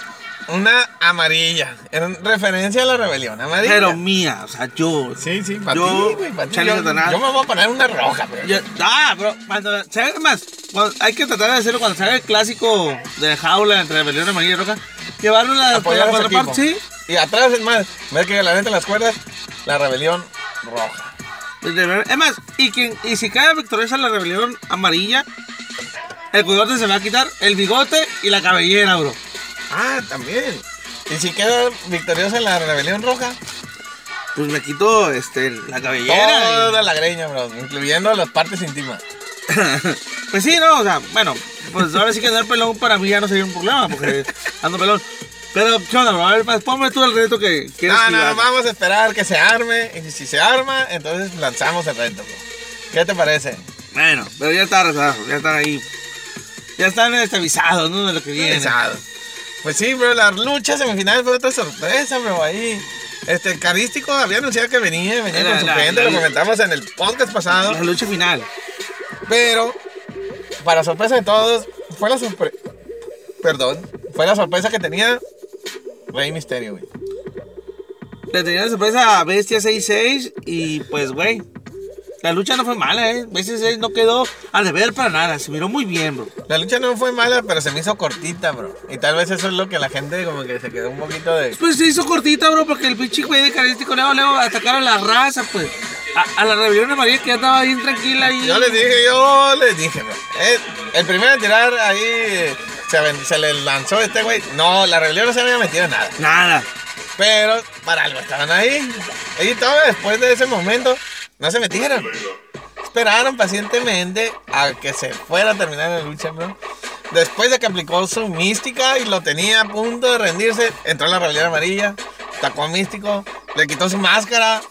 una amarilla, en referencia a la rebelión, amarilla. Pero mía, o sea, yo. sí, sí, para Yo, ti, güey, pa' ti. Charlie Yo, Satanás. yo me voy a poner una roja, yo- ah, bro, cuando, ¿sabes más? Cuando- hay que tratar de hacerlo cuando salga el clásico de jaula entre rebelión amarilla y roja. Llevarlo a la, contraparte, sí. Y atrás, es más, ver que la en las cuerdas, la rebelión roja. Es más, y, quien, y si cae victoriosa la rebelión amarilla, el cuidote se va a quitar el bigote y la cabellera, bro. Ah, también. Y si queda victoriosa en la rebelión roja, Pues me quito este, la cabellera. toda la greña, bro, incluyendo las partes íntimas. Pues sí, no, o sea, bueno, pues ahora sí que andar pelón para mí ya no sería un problema, porque ando pelón. Pero, ¿qué onda, bro? A ver, pues, ponme tú el reto que quieres No, no, vamos a esperar que se arme. Y si se arma, entonces lanzamos el reto, bro. ¿Qué te parece? Bueno, pero ya está arreglado, ya están ahí. Ya están este, avisados, ¿no? De lo que viene. Pesado. Pues sí, bro, la lucha semifinal fue otra sorpresa, bro, ahí. Este, el Carístico había anunciado que venía, venía La- con su la- gente, la- lo comentamos en el podcast pasado. La lucha final. Pero, para sorpresa de todos, fue la sorpresa. Perdón, fue la sorpresa que tenía Rey Misterio, güey. Le tenía de sorpresa a Bestia 6-6 y pues, güey. La lucha no fue mala, ¿eh? 6 no quedó a deber para nada. Se miró muy bien, bro. La lucha no fue mala, pero se me hizo cortita, bro. Y tal vez eso es lo que la gente como que se quedó un poquito de... Pues se hizo cortita, bro, porque el pinche güey de carístico luego, luego atacaron a la raza, pues. A, a la rebelión amarilla que ya estaba bien tranquila y. Yo les dije, yo les dije, bro. Eh, el primero en tirar ahí se, se le lanzó este güey. No, la rebelión no se había metido en nada. Nada. Pero para algo estaban ahí. Y todo después de ese momento no se metieron. Esperaron pacientemente a que se fuera a terminar la lucha, bro. Después de que aplicó su mística y lo tenía a punto de rendirse, entró la rebelión amarilla, atacó a Místico, le quitó su máscara,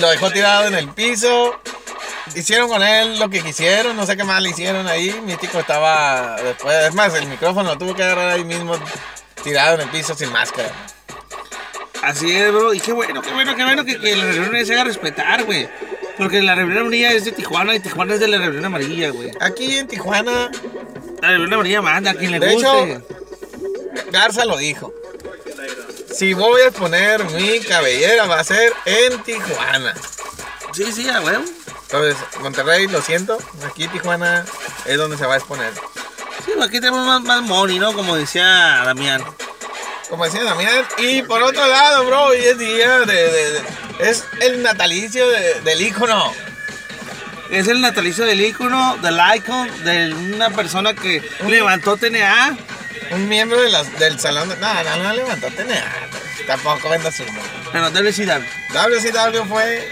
lo dejó tirado en el piso. Hicieron con él lo que quisieron, no sé qué más le hicieron ahí. Místico estaba después, es más, el micrófono lo tuvo que agarrar ahí mismo, tirado en el piso sin máscara. Así es, bro. Y qué bueno, qué bueno, qué bueno que, que la rebelión amarilla se haga respetar, güey. Porque la rebelión amarilla es de Tijuana y Tijuana es de la rebelión amarilla, güey. Aquí en Tijuana, La rebelión amarilla manda a quien le De guste. hecho- Garza lo dijo. Si voy a poner mi cabellera va a ser en Tijuana. sí, sí, a huevo. Entonces, Monterrey, lo siento, aquí Tijuana es donde se va a exponer. Sí, aquí tenemos más, más money, ¿no? Como decía Damián. Como decía Damián. Y por otro lado, bro, hoy es día de... de- de- es el natalicio de- del ícono. Es el natalicio del ícono, del icon, de una persona que levantó TNA. Un miembro de las- del salón de... No, no, no levantó TNA. Tampoco venda su nombre. Bueno, WCW. WCW fue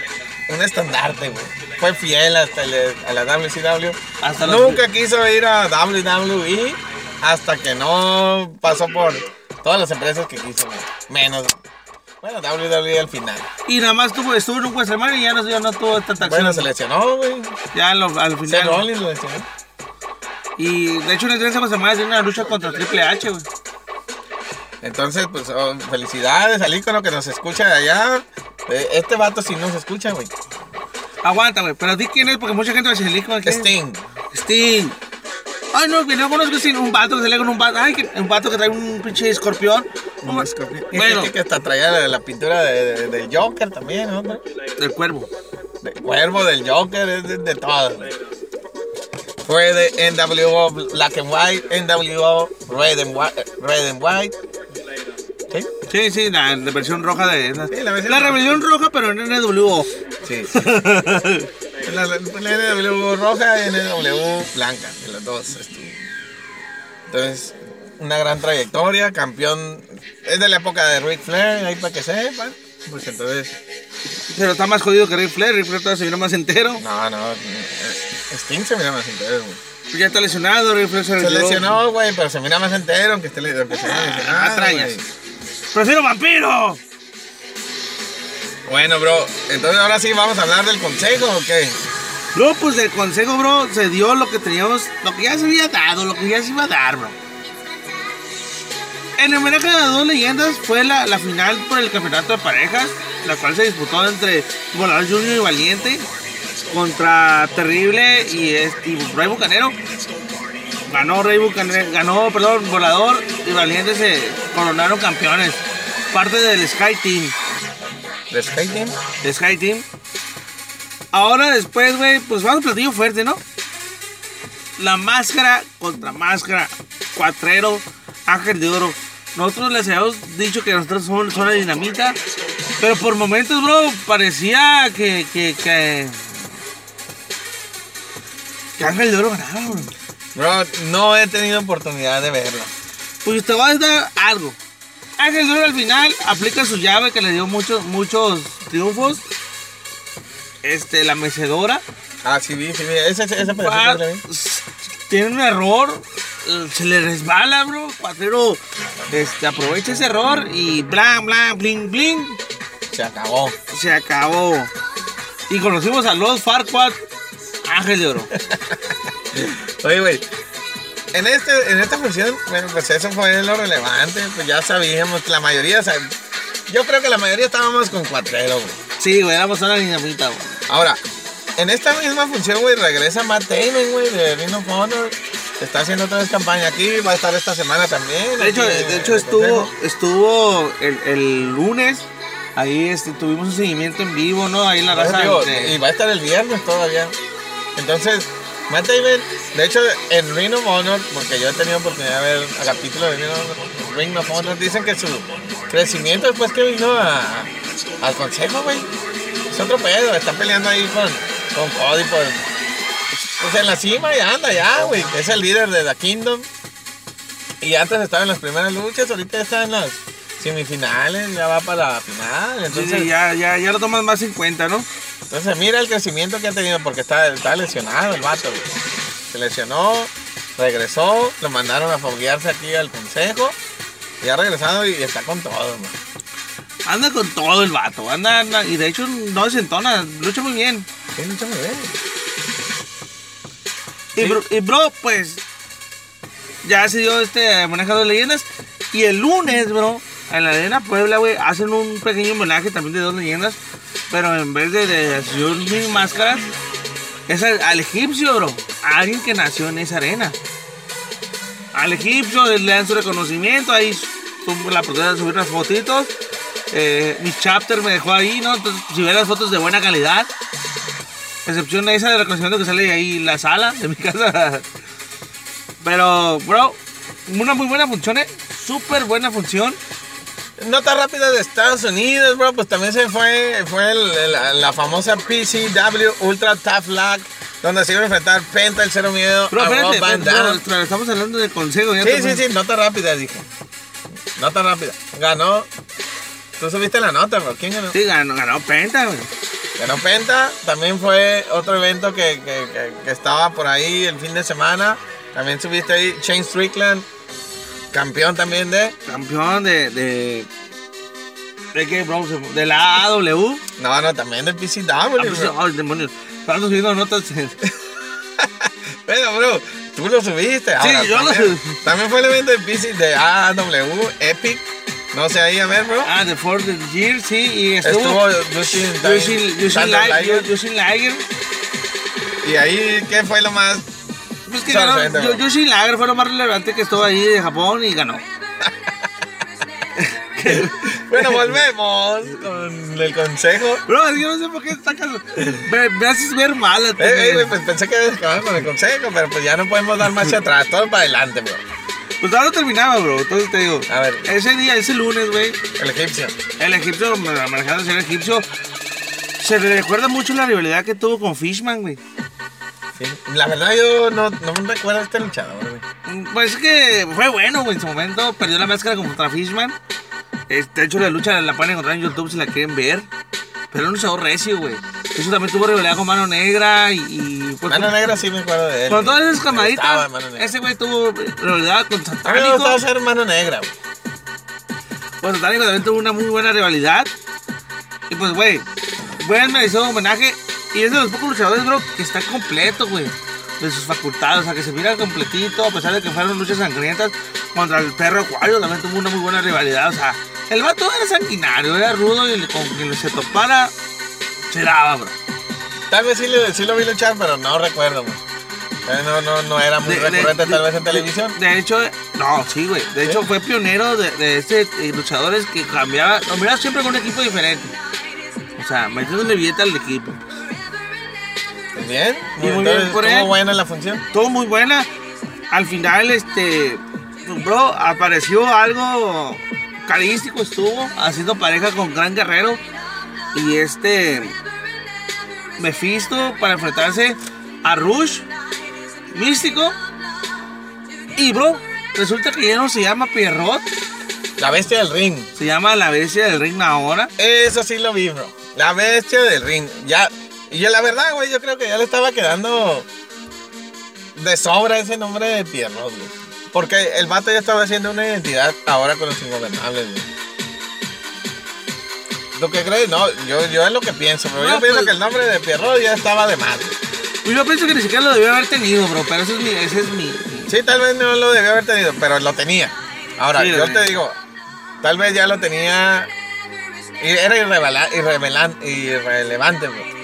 un estandarte, güey. Fue fiel hasta el- a la WCW. Hasta los- Nunca quiso ir a WWE hasta que no pasó por todas las empresas que quiso, güey. Menos. Bueno, WWE al final. Y nada más tuvo, estuvo en un WrestleMania y ya no, ya no tuvo tanta acción. Bueno, se lesionó, güey. Ya lo- al Seth final. Rollins lo lesionó. Y de hecho, en el WrestleMania tiene una lucha contra Triple H, güey. Entonces, pues, oh, felicidades al ícono que nos escucha de allá. Eh, Este vato sí nos escucha, güey. Aguanta, güey. Pero di quién es, porque mucha gente va a decir el ícono. Sting. Sting. Ay, no, que no conozco sin un vato que se le con un vato. Ay, que, un vato que trae un pinche escorpión. Un escorpión. Bueno, que, que hasta traía la, la pintura de, de- del Joker también, ¿no? del cuervo. De cuervo, del Joker, de, de todo. güey. Fue de NWO Black and White, NWO Red and White. Red and White. ¿Sí? Sí, sí, la, la versión roja de esa. Sí, la versión la roja. rebelión roja, pero en NWO. Sí. la, la, la NWO roja y NWO blanca, de las dos. este. Entonces, una gran trayectoria, campeón. Es de la época de Ric Flair, ahí para que sepan. Pues entonces, Pero está más jodido que Ric Flair. Ric Flair todavía se vino más entero. no, no. eh, Sting se mira más entero, güey. Ya está lesionado, Ric Flair se, Se lesionó, güey, pero se mira más entero, aunque esté le- aunque se lesionado, Patrañas. güey. ¡Prefiero vampiro! Bueno, bro, entonces ahora sí vamos a hablar del consejo, ¿o qué? No, pues del consejo, bro, se dio lo que teníamos, lo que ya se había dado, lo que ya se iba a dar, bro. En homenaje a las dos leyendas fue la, la final por el campeonato de parejas, la cual se disputó entre Volador Junior y Valiente contra Terrible y, este, y Rey Bucanero. Ganó Rey Bucanero, ganó, perdón, Volador y Valiente se coronaron campeones. Parte del Sky Team. ¿De Sky Team? de Sky Team. Ahora después, güey, pues vamos a platillo fuerte, ¿no? La máscara contra máscara. Cuatrero, Ángel de Oro. Nosotros les habíamos dicho que nosotros somos zona dinamita. Pero por momentos, bro, parecía que. que, que, que Ángel de Oro ganaba, bro. Bro, no he tenido oportunidad de verlo. Pues te voy a dar algo. Ángel de Oro al final aplica su llave que le dio muchos, muchos triunfos. Este, la mecedora. Ah, sí, vi, sí, vi. Ese pedacito Va- tiene un error, eh, se le resbala, bro. Cuatrero este, aprovecha ese error y blan, blan, bling, bling. Se acabó. Se acabó. Y conocimos a los Farquaad, Ángel de Oro. Oye, güey. En, este, en esta función, bueno, pues eso fue lo relevante. Pues ya sabíamos, la mayoría, o sea, yo creo que la mayoría estábamos con cuatrero, güey. Sí, güey, éramos una dinamita, güey. Ahora, en esta misma función, güey, regresa Matt Damon, güey, de Ring of Honor. Está haciendo otra vez campaña aquí, va a estar esta semana también. De hecho, de en hecho estuvo, estuvo el, el lunes. Ahí este, tuvimos un seguimiento en vivo, ¿no? Ahí en la raza. Digo, de- Y va a estar el viernes todavía. Entonces, Matt Damon, de hecho, en Ring of Honor, porque yo he tenido oportunidad de ver a capítulo de Ring of, Ring of Honor, dicen que su crecimiento después que vino a, al consejo, güey, es otro pedo. Está peleando ahí con, con Cody por. Pues en la cima ya anda, ya, güey. Es el líder de The Kingdom. Y antes estaba en las primeras luchas, ahorita está en las semifinales, ya va para la final. Sí, Entonces, sí, ya, ya, ya lo tomas más en cuenta, ¿no? Entonces mira el crecimiento que ha tenido porque está, está lesionado el vato. güey. Se lesionó, regresó, lo mandaron a foguearse aquí al consejo. Y ha regresado y está con todo, güey. Anda con todo el vato, anda, anda, y de hecho no desentona, lucha muy bien. Sí, lucha muy bien. Y, Sí. bro, y, bro, pues ya se dio este manejo de leyendas. Y el lunes, bro, en la Arena Puebla, güey, hacen un pequeño homenaje también de dos leyendas. Pero en vez de, de señor Mil Máscaras, es al, egipcio, bro. A alguien que nació en esa arena. Al egipcio le dan su reconocimiento. Ahí la oportunidad de subir unas fotitos. Eh, mi chapter me dejó ahí, ¿no? Entonces, si ven las fotos de buena calidad. Excepción esa de reconocimiento que sale ahí en la sala de mi casa. Pero, bro, una muy buena función, ¿eh? Súper buena función. Nota rápida de Estados Unidos, bro, pues también se fue, fue el- el- la famosa PCW Ultra Tough Luck, donde se iba a enfrentar Penta, el Cero Miedo, a Rob espérate, Van Dam. bro, estamos hablando del consejo. ya Sí, sí, sí, nota rápida, dije. Nota rápida. Ganó. Tú subiste la nota, bro. ¿Quién ganó? Sí, ganó, ganó Penta, güey. Ganó Penta. También fue otro evento que, que- que- que estaba por ahí el fin de semana. También subiste ahí Shane Strickland, campeón también de. Campeón de. ¿De, ¿de qué, bro? De la AW. No, no, también del PCW. Ah, pues. Ay, demonios. Estamos subiendo notas. Pero, bro, tú lo subiste. Ahora, yo lo también, subí. También fue el evento de PC de AW, Epic. No sé ahí, a ver, bro. Ah, de Ford Year, sí. Y estuvo. Estuvo. Yushin Liger. Y ahí, ¿qué fue lo más? Pues que ganó. Yo- Yushin Liger fue lo más relevante que estuvo ahí de Japón y ganó. Bueno, volvemos con el consejo. Bro, yo no sé por qué sacas. Me, me haces ver mal a ti. Eh, eh, güey, pues pensé que habías acabado con el consejo, pero pues ya no podemos dar marcha atrás, todo para adelante, bro. Pues ahora terminaba, bro. Entonces te digo. A ver. Ese día, ese lunes, güey. El egipcio. El egipcio, manejando el egipcio. Se recuerda mucho la rivalidad que tuvo con Fishman, güey. Sí. La verdad, yo no, no me recuerdo a este luchador, güey. Pues es que fue bueno, güey. En su momento perdió la máscara contra Fishman. Este, de hecho, la lucha la pueden encontrar en YouTube si la quieren ver. Pero era un luchador recio, güey. Eso también tuvo rivalidad con Mano Negra y. y, pues, Mano con, Negra sí me acuerdo de él. con todas esas camaditas. Mano Negra. Ese güey tuvo rivalidad con mí me gustaba Satánico. ser Mano Negra, güey. Con Satánico también tuvo una muy buena rivalidad. Y pues, güey, buen merecido homenaje. Y es de los pocos luchadores, bro, que está completo, güey. de sus facultades, o sea, que se mira completito, a pesar de que fueron luchas sangrientas contra el perro Acuario, también tuvo una muy buena rivalidad, o sea, el vato era sanguinario, era rudo y con quien se topara, se daba, bro. Tal vez sí, lo- sí lo vi luchar, pero no recuerdo, güey. Eh, No, no, no era muy De- recurrente de- tal vez en de- televisión. De, hecho, no, sí, güey. De hecho, fue pionero de, de este eh, luchadores que cambiaba, lo miraba siempre con un equipo diferente. O sea, metiéndole billete al equipo. Bien. Y muy Entonces, bien por él. buena la función. Todo muy buena. Al final, este, bro, apareció algo carístico, estuvo haciendo pareja con Gran Guerrero. Y este, Mephisto para enfrentarse a Rush, Místico. Y, bro, resulta que ya no se llama Pierrot, La bestia del ring. se llama la bestia del ring ahora. Eso sí lo vi, bro. La bestia del ring. Ya. Y yo, la verdad, güey, yo creo que ya le estaba quedando de sobra ese nombre de Pierrot, güey. Porque el vato ya estaba haciendo una identidad ahora con los ingobernables, güey. ¿Tú qué crees? No, yo, yo es lo que pienso, pero No, yo pienso pues- que el nombre de Pierrot ya estaba de güey. Pues yo pienso que ni siquiera lo debió haber tenido, bro, pero ese es mi, ese es mi, mi- Sí, tal vez no lo debió haber tenido, pero lo tenía. Ahora, Sí, yo te digo, tal vez ya lo tenía. Y era irrevela- irrevelan- irrelevante, bro.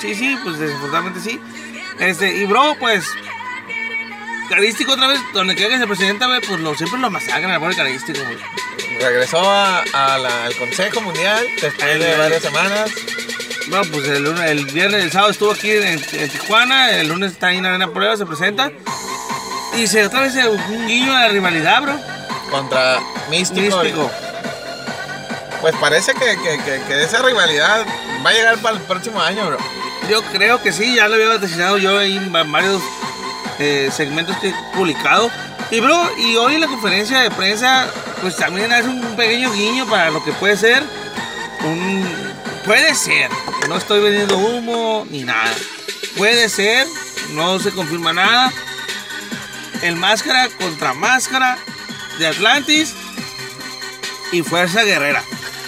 Sí, sí, pues desafortunadamente sí. Este, y bro, pues. Carístico otra vez, donde quiera que se presenta, güey, pues lo, siempre lo masacran al pobre carístico, güey. Regresó a- a la- al Consejo Mundial después de El- varias semanas. Bueno, pues el, lunes- el viernes, el sábado estuvo aquí en, en Tijuana, el lunes está ahí en Arena Prueba, se presenta. Y se otra vez se- un guiño a la rivalidad, bro. contra Místico. Místico. Pues parece que, que- que- que esa rivalidad va a llegar para el próximo año, bro. Yo creo que sí, ya lo había vaticinado yo en va- varios eh, segmentos que he publicado. Y bro, y hoy la conferencia de prensa, pues también hace un pequeño guiño para lo que puede ser un... Puede ser, no estoy vendiendo humo ni nada. Puede ser, no se confirma nada. El máscara contra máscara de Atlantis y Fuerza Guerrera.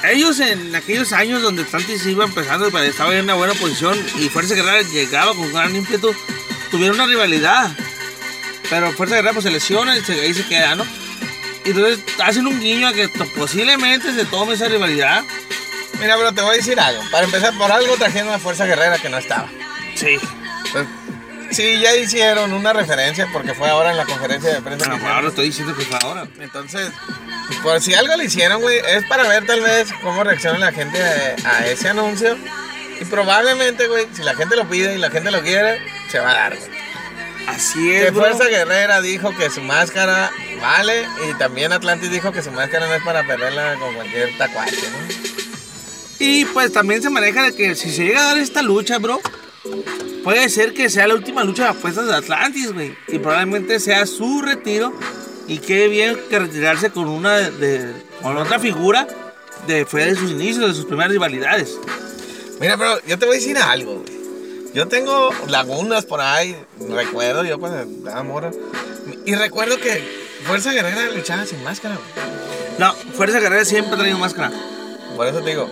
Ellos en aquellos años donde Atlantis iba empezando, pero estaba en una buena posición y Fuerza Guerrera llegaba con gran ímpetu, tuvieron una rivalidad. Pero Fuerza Guerrera pues se lesiona y se- ahí se queda, ¿no? Y entonces hacen un guiño a que posiblemente se tome esa rivalidad. Mira, bro, te voy a decir algo. Para empezar, por algo trajeron a Fuerza Guerrera que no estaba. Sí. Pues, sí, ya hicieron una referencia porque fue ahora en la conferencia de prensa. que hicieron. ahora estoy diciendo que fue ahora. Entonces, por si algo le hicieron, güey, es para ver tal vez cómo reacciona la gente a, a ese anuncio. Y probablemente, güey, si la gente lo pide y la gente lo quiere, se va a dar, güey. Así Que es, bro. Fuerza Guerrera dijo que su máscara vale y también Atlantis dijo que su máscara no es para perderla con cualquier tacuache, ¿no? Y pues también se maneja de que si se llega a dar esta lucha, bro, puede ser que sea la última lucha de apuestas de Atlantis, güey. Y probablemente sea su retiro. Y qué bien que retirarse con una de, de- con otra figura de fue de sus inicios, de sus primeras rivalidades. Mira, pero yo te voy a decir algo, güey. Yo tengo lagunas por ahí, recuerdo yo cuando estaba morro. Y recuerdo que Fuerza Guerrera luchaba sin máscara, güey. No, Fuerza Guerrera siempre ha tenido máscara. Por eso te digo,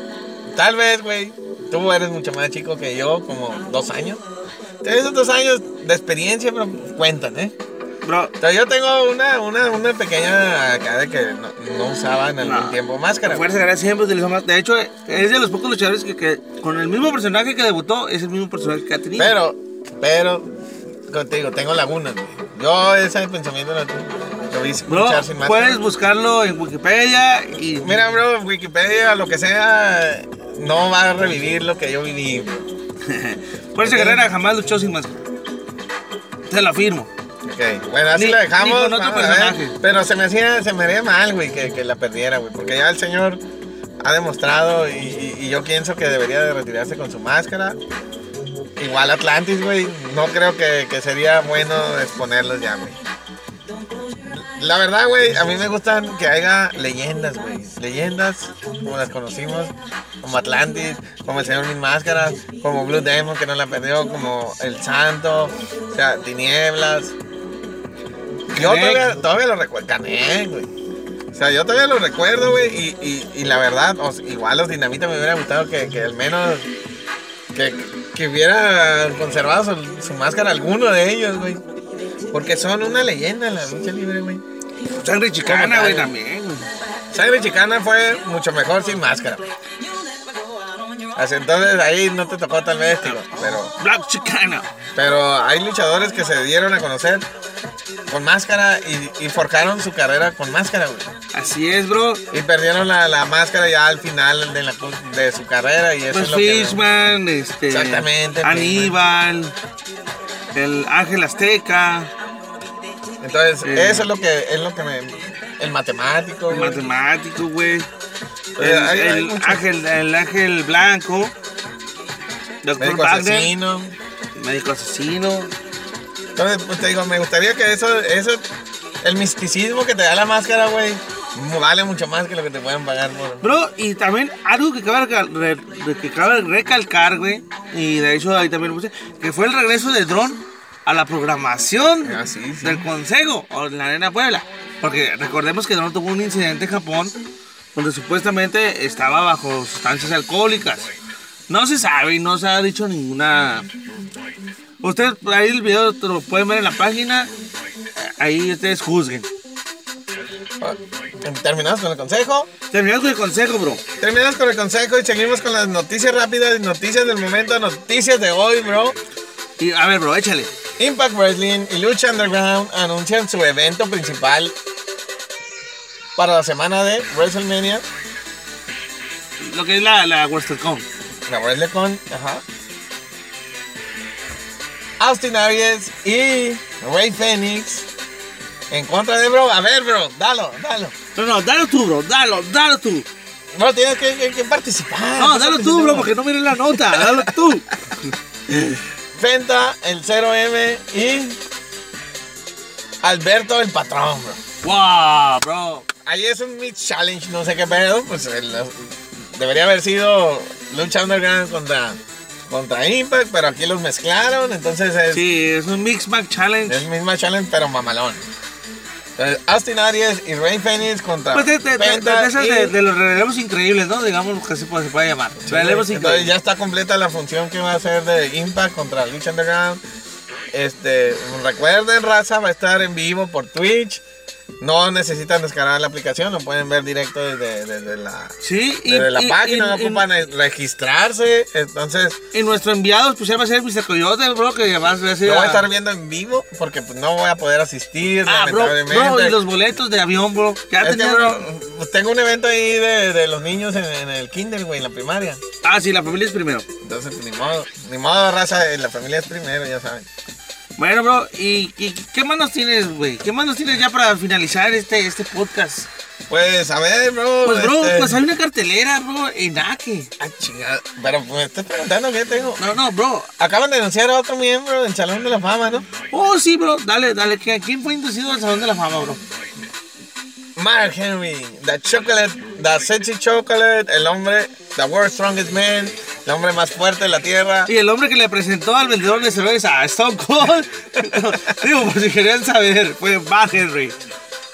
tal vez, güey, tú eres mucho más chico que yo, como dos años. Esos dos años de experiencia, pero cuentan, ¿eh? Bro, Pero yo tengo una, una, una pequeña acá de que no, no usaba en algún No. tiempo máscara. Fuerza Guerrera siempre utilizó máscara. De hecho, es de los pocos luchadores que, que con el mismo personaje que debutó, es el mismo personaje que ha tenido. Pero, pero, digo, tengo lagunas, güey. Yo ese pensamiento no. Lo vi Bro, sin máscara. puedes buscarlo en Wikipedia y Mira, bro, Wikipedia, lo que sea, no va a revivir lo que yo viví. Fuerza Guerrera jamás luchó sin máscara. Te lo afirmo. Ok, bueno, así Ni- lo dejamos. con otro personaje. Pero se me hacía, se me haría mal, güey, que, que la perdiera, güey. Porque ya el señor ha demostrado y, y- y yo pienso que debería de retirarse con su máscara. Igual Atlantis, güey. No creo que, que sería bueno exponerlos ya, güey. La verdad, güey, a mí me gustan que haya leyendas, güey. Leyendas como las conocimos, como Atlantis, como el Señor Mil Máscaras, como Blue Demon que no la perdió, como El Santo, o sea, Tinieblas. Yo todavía, todavía lo recuerdo, Canek, güey. O sea, yo todavía lo recuerdo, güey, y, y, y la verdad, o sea, igual los Dinamita me hubiera gustado que, que al menos que, que hubiera conservado su, su máscara alguno de ellos, güey. Porque son una leyenda en la lucha libre, güey. Sangre chicana, ¿Cómo güey, también, güey. Sangre Chicana fue mucho mejor sin máscara. Así, entonces ahí no te tocó tal vez, digo, pero, Black chicana. pero hay luchadores que se dieron a conocer con máscara y, y forjaron su carrera con máscara, güey. Así es, bro. Y perdieron la, la máscara ya al final de, la, de su carrera y eso Pues es lo que... Fishman, este. Exactamente, Aníbal. El Ángel Azteca. Entonces, eso es lo que es lo que me el matemático, El güey. matemático, güey. El, hay- ángel, el ángel blanco. Doctor médico Wagner. asesino. Médico asesino. Entonces, pues te digo, me gustaría que eso, eso, el misticismo que te da la máscara, güey, vale mucho más que lo que te pueden pagar por. Bro, y también algo que cabe, de que cabe recalcar, güey. Y de hecho ahí también lo puse. Que fue el regreso de Dron a la programación Ah, sí, sí. del Consejo o en la Arena Puebla. Porque recordemos que Dron tuvo un incidente en Japón donde supuestamente estaba bajo sustancias alcohólicas. No se sabe y no se ha dicho ninguna. Ustedes ahí el video lo pueden ver en la página. Ahí ustedes juzguen. Terminamos con el consejo. Terminamos con el consejo, bro. Terminamos con el consejo y seguimos con las noticias rápidas, noticias del momento, noticias de hoy, bro. Y a ver, bro, échale. Impact Wrestling y Lucha Underground anuncian su evento principal para la semana de WrestleMania, Lo que es la, la WrestleCon. la WrestleCon, ajá. Austin Aries y Ray Phoenix en contra de bro. A ver, bro, dalo, dalo. No, no, dalo tú, bro, dalo, dalo tú. Bro, tienes que, que- que participar. No, dalo tú, bro, porque no miren la nota, dalo tú. Penta, el 0M y Alberto, el patrón, bro. Wow, bro. Ahí es un Mix Challenge, no sé qué pedo. Pues el- debería haber sido Lucha Underground contra, contra Impact, pero aquí los mezclaron. Entonces es Sí, es un Mix Mac Challenge. el mismo challenge, pero mamalón. Entonces, Austin Aries y Ray Phoenix contra Pues de, de, de- Penta de esas y- de, de los relevos increíbles, ¿no? Digamos que se puede, se puede llamar. relevos Entonces increíbles. ya está completa la función que va a hacer de Impact contra Lucha Underground. Este, recuerden, raza, va a estar en vivo por Twitch. No necesitan descargar la aplicación, lo pueden ver directo desde, desde la, Sí, y, desde la y- página, y- no ocupan registrarse. Entonces, y nuestro enviado especial va a ser Mr. Coyote, bro, que va a ser... lo voy a estar viendo en vivo porque pues, no voy a poder asistir, Ah, bro, lamentablemente. bro, y los boletos de avión, bro. Ya Es que, tenían- bro, pues, tengo un evento ahí de, de los niños en, en el kinder, güey, en la primaria. Ah, sí, la familia es primero. Entonces, pues, ni modo, ni modo, raza, eh, la familia es primero, ya saben. Bueno, bro, ¿y, y qué más nos tienes, güey? ¿Qué más nos tienes ya para finalizar este, este podcast? Pues, a ver, bro. Pues, bro, este- pues hay una cartelera, bro, en Aque. Ah, chingada. Pero pues, me estás preguntando qué tengo. No, no, bro. Acaban de anunciar a otro miembro del Salón de la Fama, ¿no? Oh, sí, bro, dale, dale. ¿Quién quién fue inducido al Salón de la Fama, bro? Mark Henry, the chocolate, the sexy chocolate, el hombre, the world's strongest man, el hombre más fuerte de la tierra. Y el hombre que le presentó al vendedor de cerveza a Stone Cold. Digo, por si querían saber, fue Mark Henry.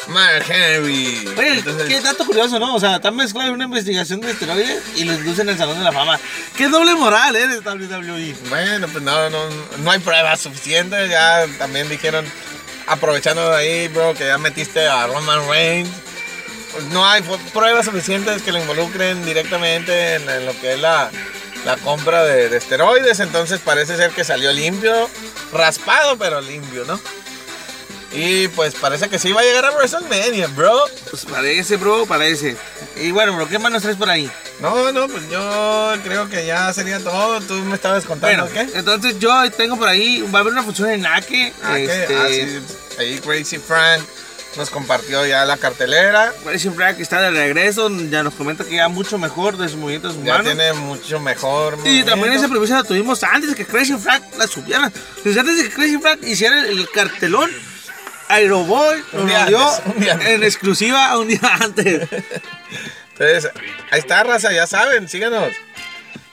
Mark Henry. Oye, Entonces, qué dato curioso, ¿no? O sea, están mezclado en una investigación de esteroides y lo inducen al Salón de la Fama. Qué doble moral, ¿eh? De WWE. Bueno, pues no, no, no hay pruebas suficientes. Ya también dijeron, aprovechando de ahí, bro, que ya metiste a Roman Reigns. Pues no hay pruebas suficientes que lo involucren directamente en, en lo que es la, la compra de, de esteroides. Entonces parece ser que salió limpio, raspado, pero limpio, ¿no? Y pues parece que sí va a llegar a WrestleMania, bro. Pues parece, bro, parece. Y bueno, bro, ¿qué más nos traes por ahí? No, no, pues yo creo que ya sería todo. Tú me estabas contando Bueno, qué. entonces yo tengo por ahí, va a haber una función en Aque. Ah, ¿qué? este, Ah, sí, ahí Crazy Frank nos compartió ya la cartelera. Christian Frank está de regreso, ya nos comenta que ya mucho mejor de sus movimientos Ya humanos. tiene mucho mejor. Y también esa premisa la tuvimos antes de que Crazy Frank la subiera. Desde antes de que Crazy Frank hiciera el, el cartelón, Aeroboy nos lo dio en exclusiva un día antes. Entonces, ahí está, raza, ya saben, síganos.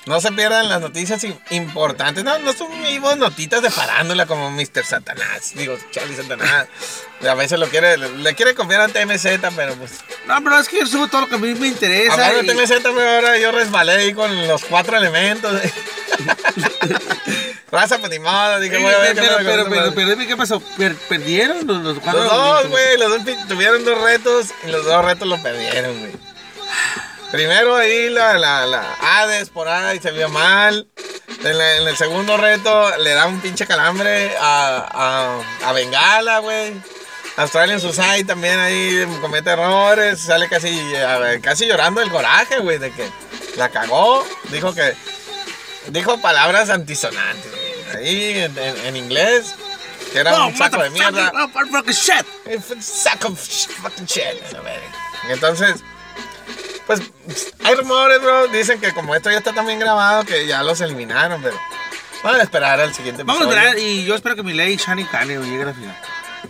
No se pierdan las noticias im- importantes. No, no subimos notitas de farándula como Mr. Satanás. Digo, Charlie Satanás. A veces lo quiere, le, quiere confiar a TMZ, pero pues. No, pero es que yo subo todo lo que a mí me interesa. Y- de TMZ, pero ahora yo resbalé ahí con los cuatro elementos. Raza, pues ni modo, dije, voy a ver pero, pero, pero, pero dime qué pasó. Per- ¿Perdieron los, los, Los cuatro? dos, güey, los dos tuvieron dos retos y los dos retos lo perdieron, güey. Primero ahí la, la, la Hades por ahí se vio mal. En, la- en el segundo reto le da un pinche calambre a, a, a Bengala, güey. Australian Society también ahí comete errores, sale casi, ver, casi llorando del coraje, güey, de que la cagó. Dijo que, dijo palabras antisonantes, güey. Ahí en, en- en inglés, que era No, un saco de mierda. Fucking shit. Eh, fue un Sack of sh- fucking shit. a ver. Entonces, pues hay rumores, bro. Dicen que como esto ya está tan bien grabado que ya los eliminaron, pero vamos a esperar al siguiente Vamos a episodio. esperar y yo espero que mi ley Shani Kane llegue a la final.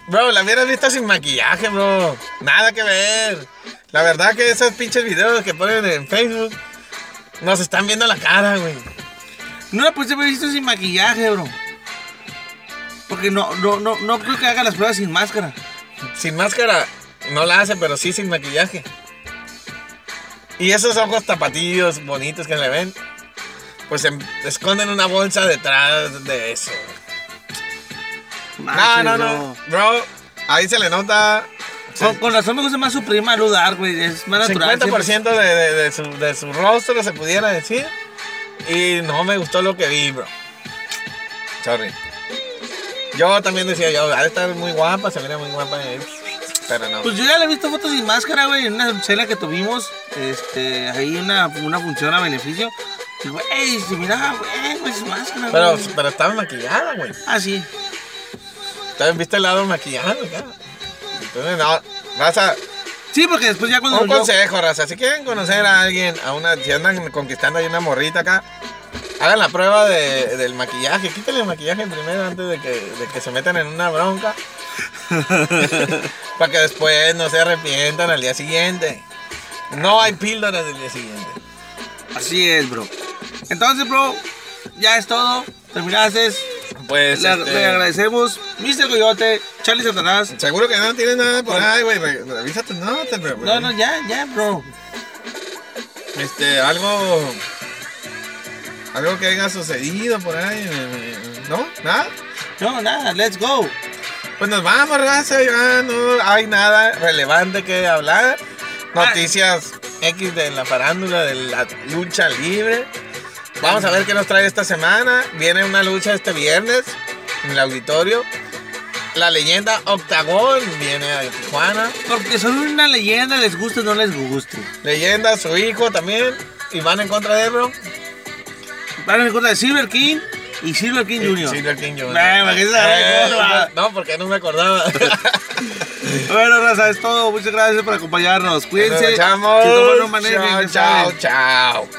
Bro, la hubieras visto sin maquillaje, bro. Nada que ver. La verdad que esos pinches videos que ponen en Facebook nos están viendo la cara, güey. No la pudiste haber visto sin maquillaje, bro. Porque no, no, no, no creo que haga las pruebas sin máscara. Sin máscara no la hace, pero sí sin maquillaje. Y esos ojos tapatillos bonitos que le ven, pues se esconden una bolsa detrás de eso. No, no, no. Bro, ahí se le nota Con, con razón me gusta más su prima Ludar, güey. Es más natural. 50% de, de, de su, de su rostro, se pudiera decir. Y no me gustó lo que vi, bro. Sorry. Yo también decía, yo, de estar muy guapa, se vería muy guapa. eh, Pero no. Pues yo ya le he visto fotos sin máscara, güey, en una cena que tuvimos, este, ahí una, una función a beneficio. Y, güey, se miraba, güey, güey, sin máscara, Pero, güey. pero estaba maquillada, güey. Ah, sí. También viste el lado maquillado, ya. Entonces, no, raza, Sí, porque después ya cuando un yo- consejo, raza. Si quieren conocer a alguien, a una, si andan conquistando ahí una morrita acá, hagan la prueba de, del maquillaje. Quítenle el maquillaje primero antes de que, de que se metan en una bronca. Para que después no se arrepientan al día siguiente. No hay píldoras del día siguiente. Así es, bro. Entonces, bro, ya es todo. Terminaste. Pues, Le, este, le agradecemos, Mr. Coyote, Charlie Satanás. seguro que no tienes nada por ahí, güey. Re- Revisa tus notas, bro. No, no, ya, ya, bro. Este, algo. Algo que haya sucedido por ahí. ¿No? ¿Nada? No, nada, let's go. Pues nos vamos, raza. Ya no hay nada relevante que hablar. Noticias X de la farándula de la lucha libre. Vamos a ver qué nos trae esta semana. Viene una lucha este viernes en el auditorio. La leyenda Octagón viene a Tijuana. Porque son una leyenda, les guste o no les guste. Leyenda, su hijo también. Y van en contra de él, bro. Van en contra de Silver King y Silver King Jr. Silver King Jr. Nah, ¿para qué sabe Eh, no, porque no me acordaba. Bueno, raza, es todo. Muchas gracias por acompañarnos. Cuídense. Nos. Si Chao, chao, chao.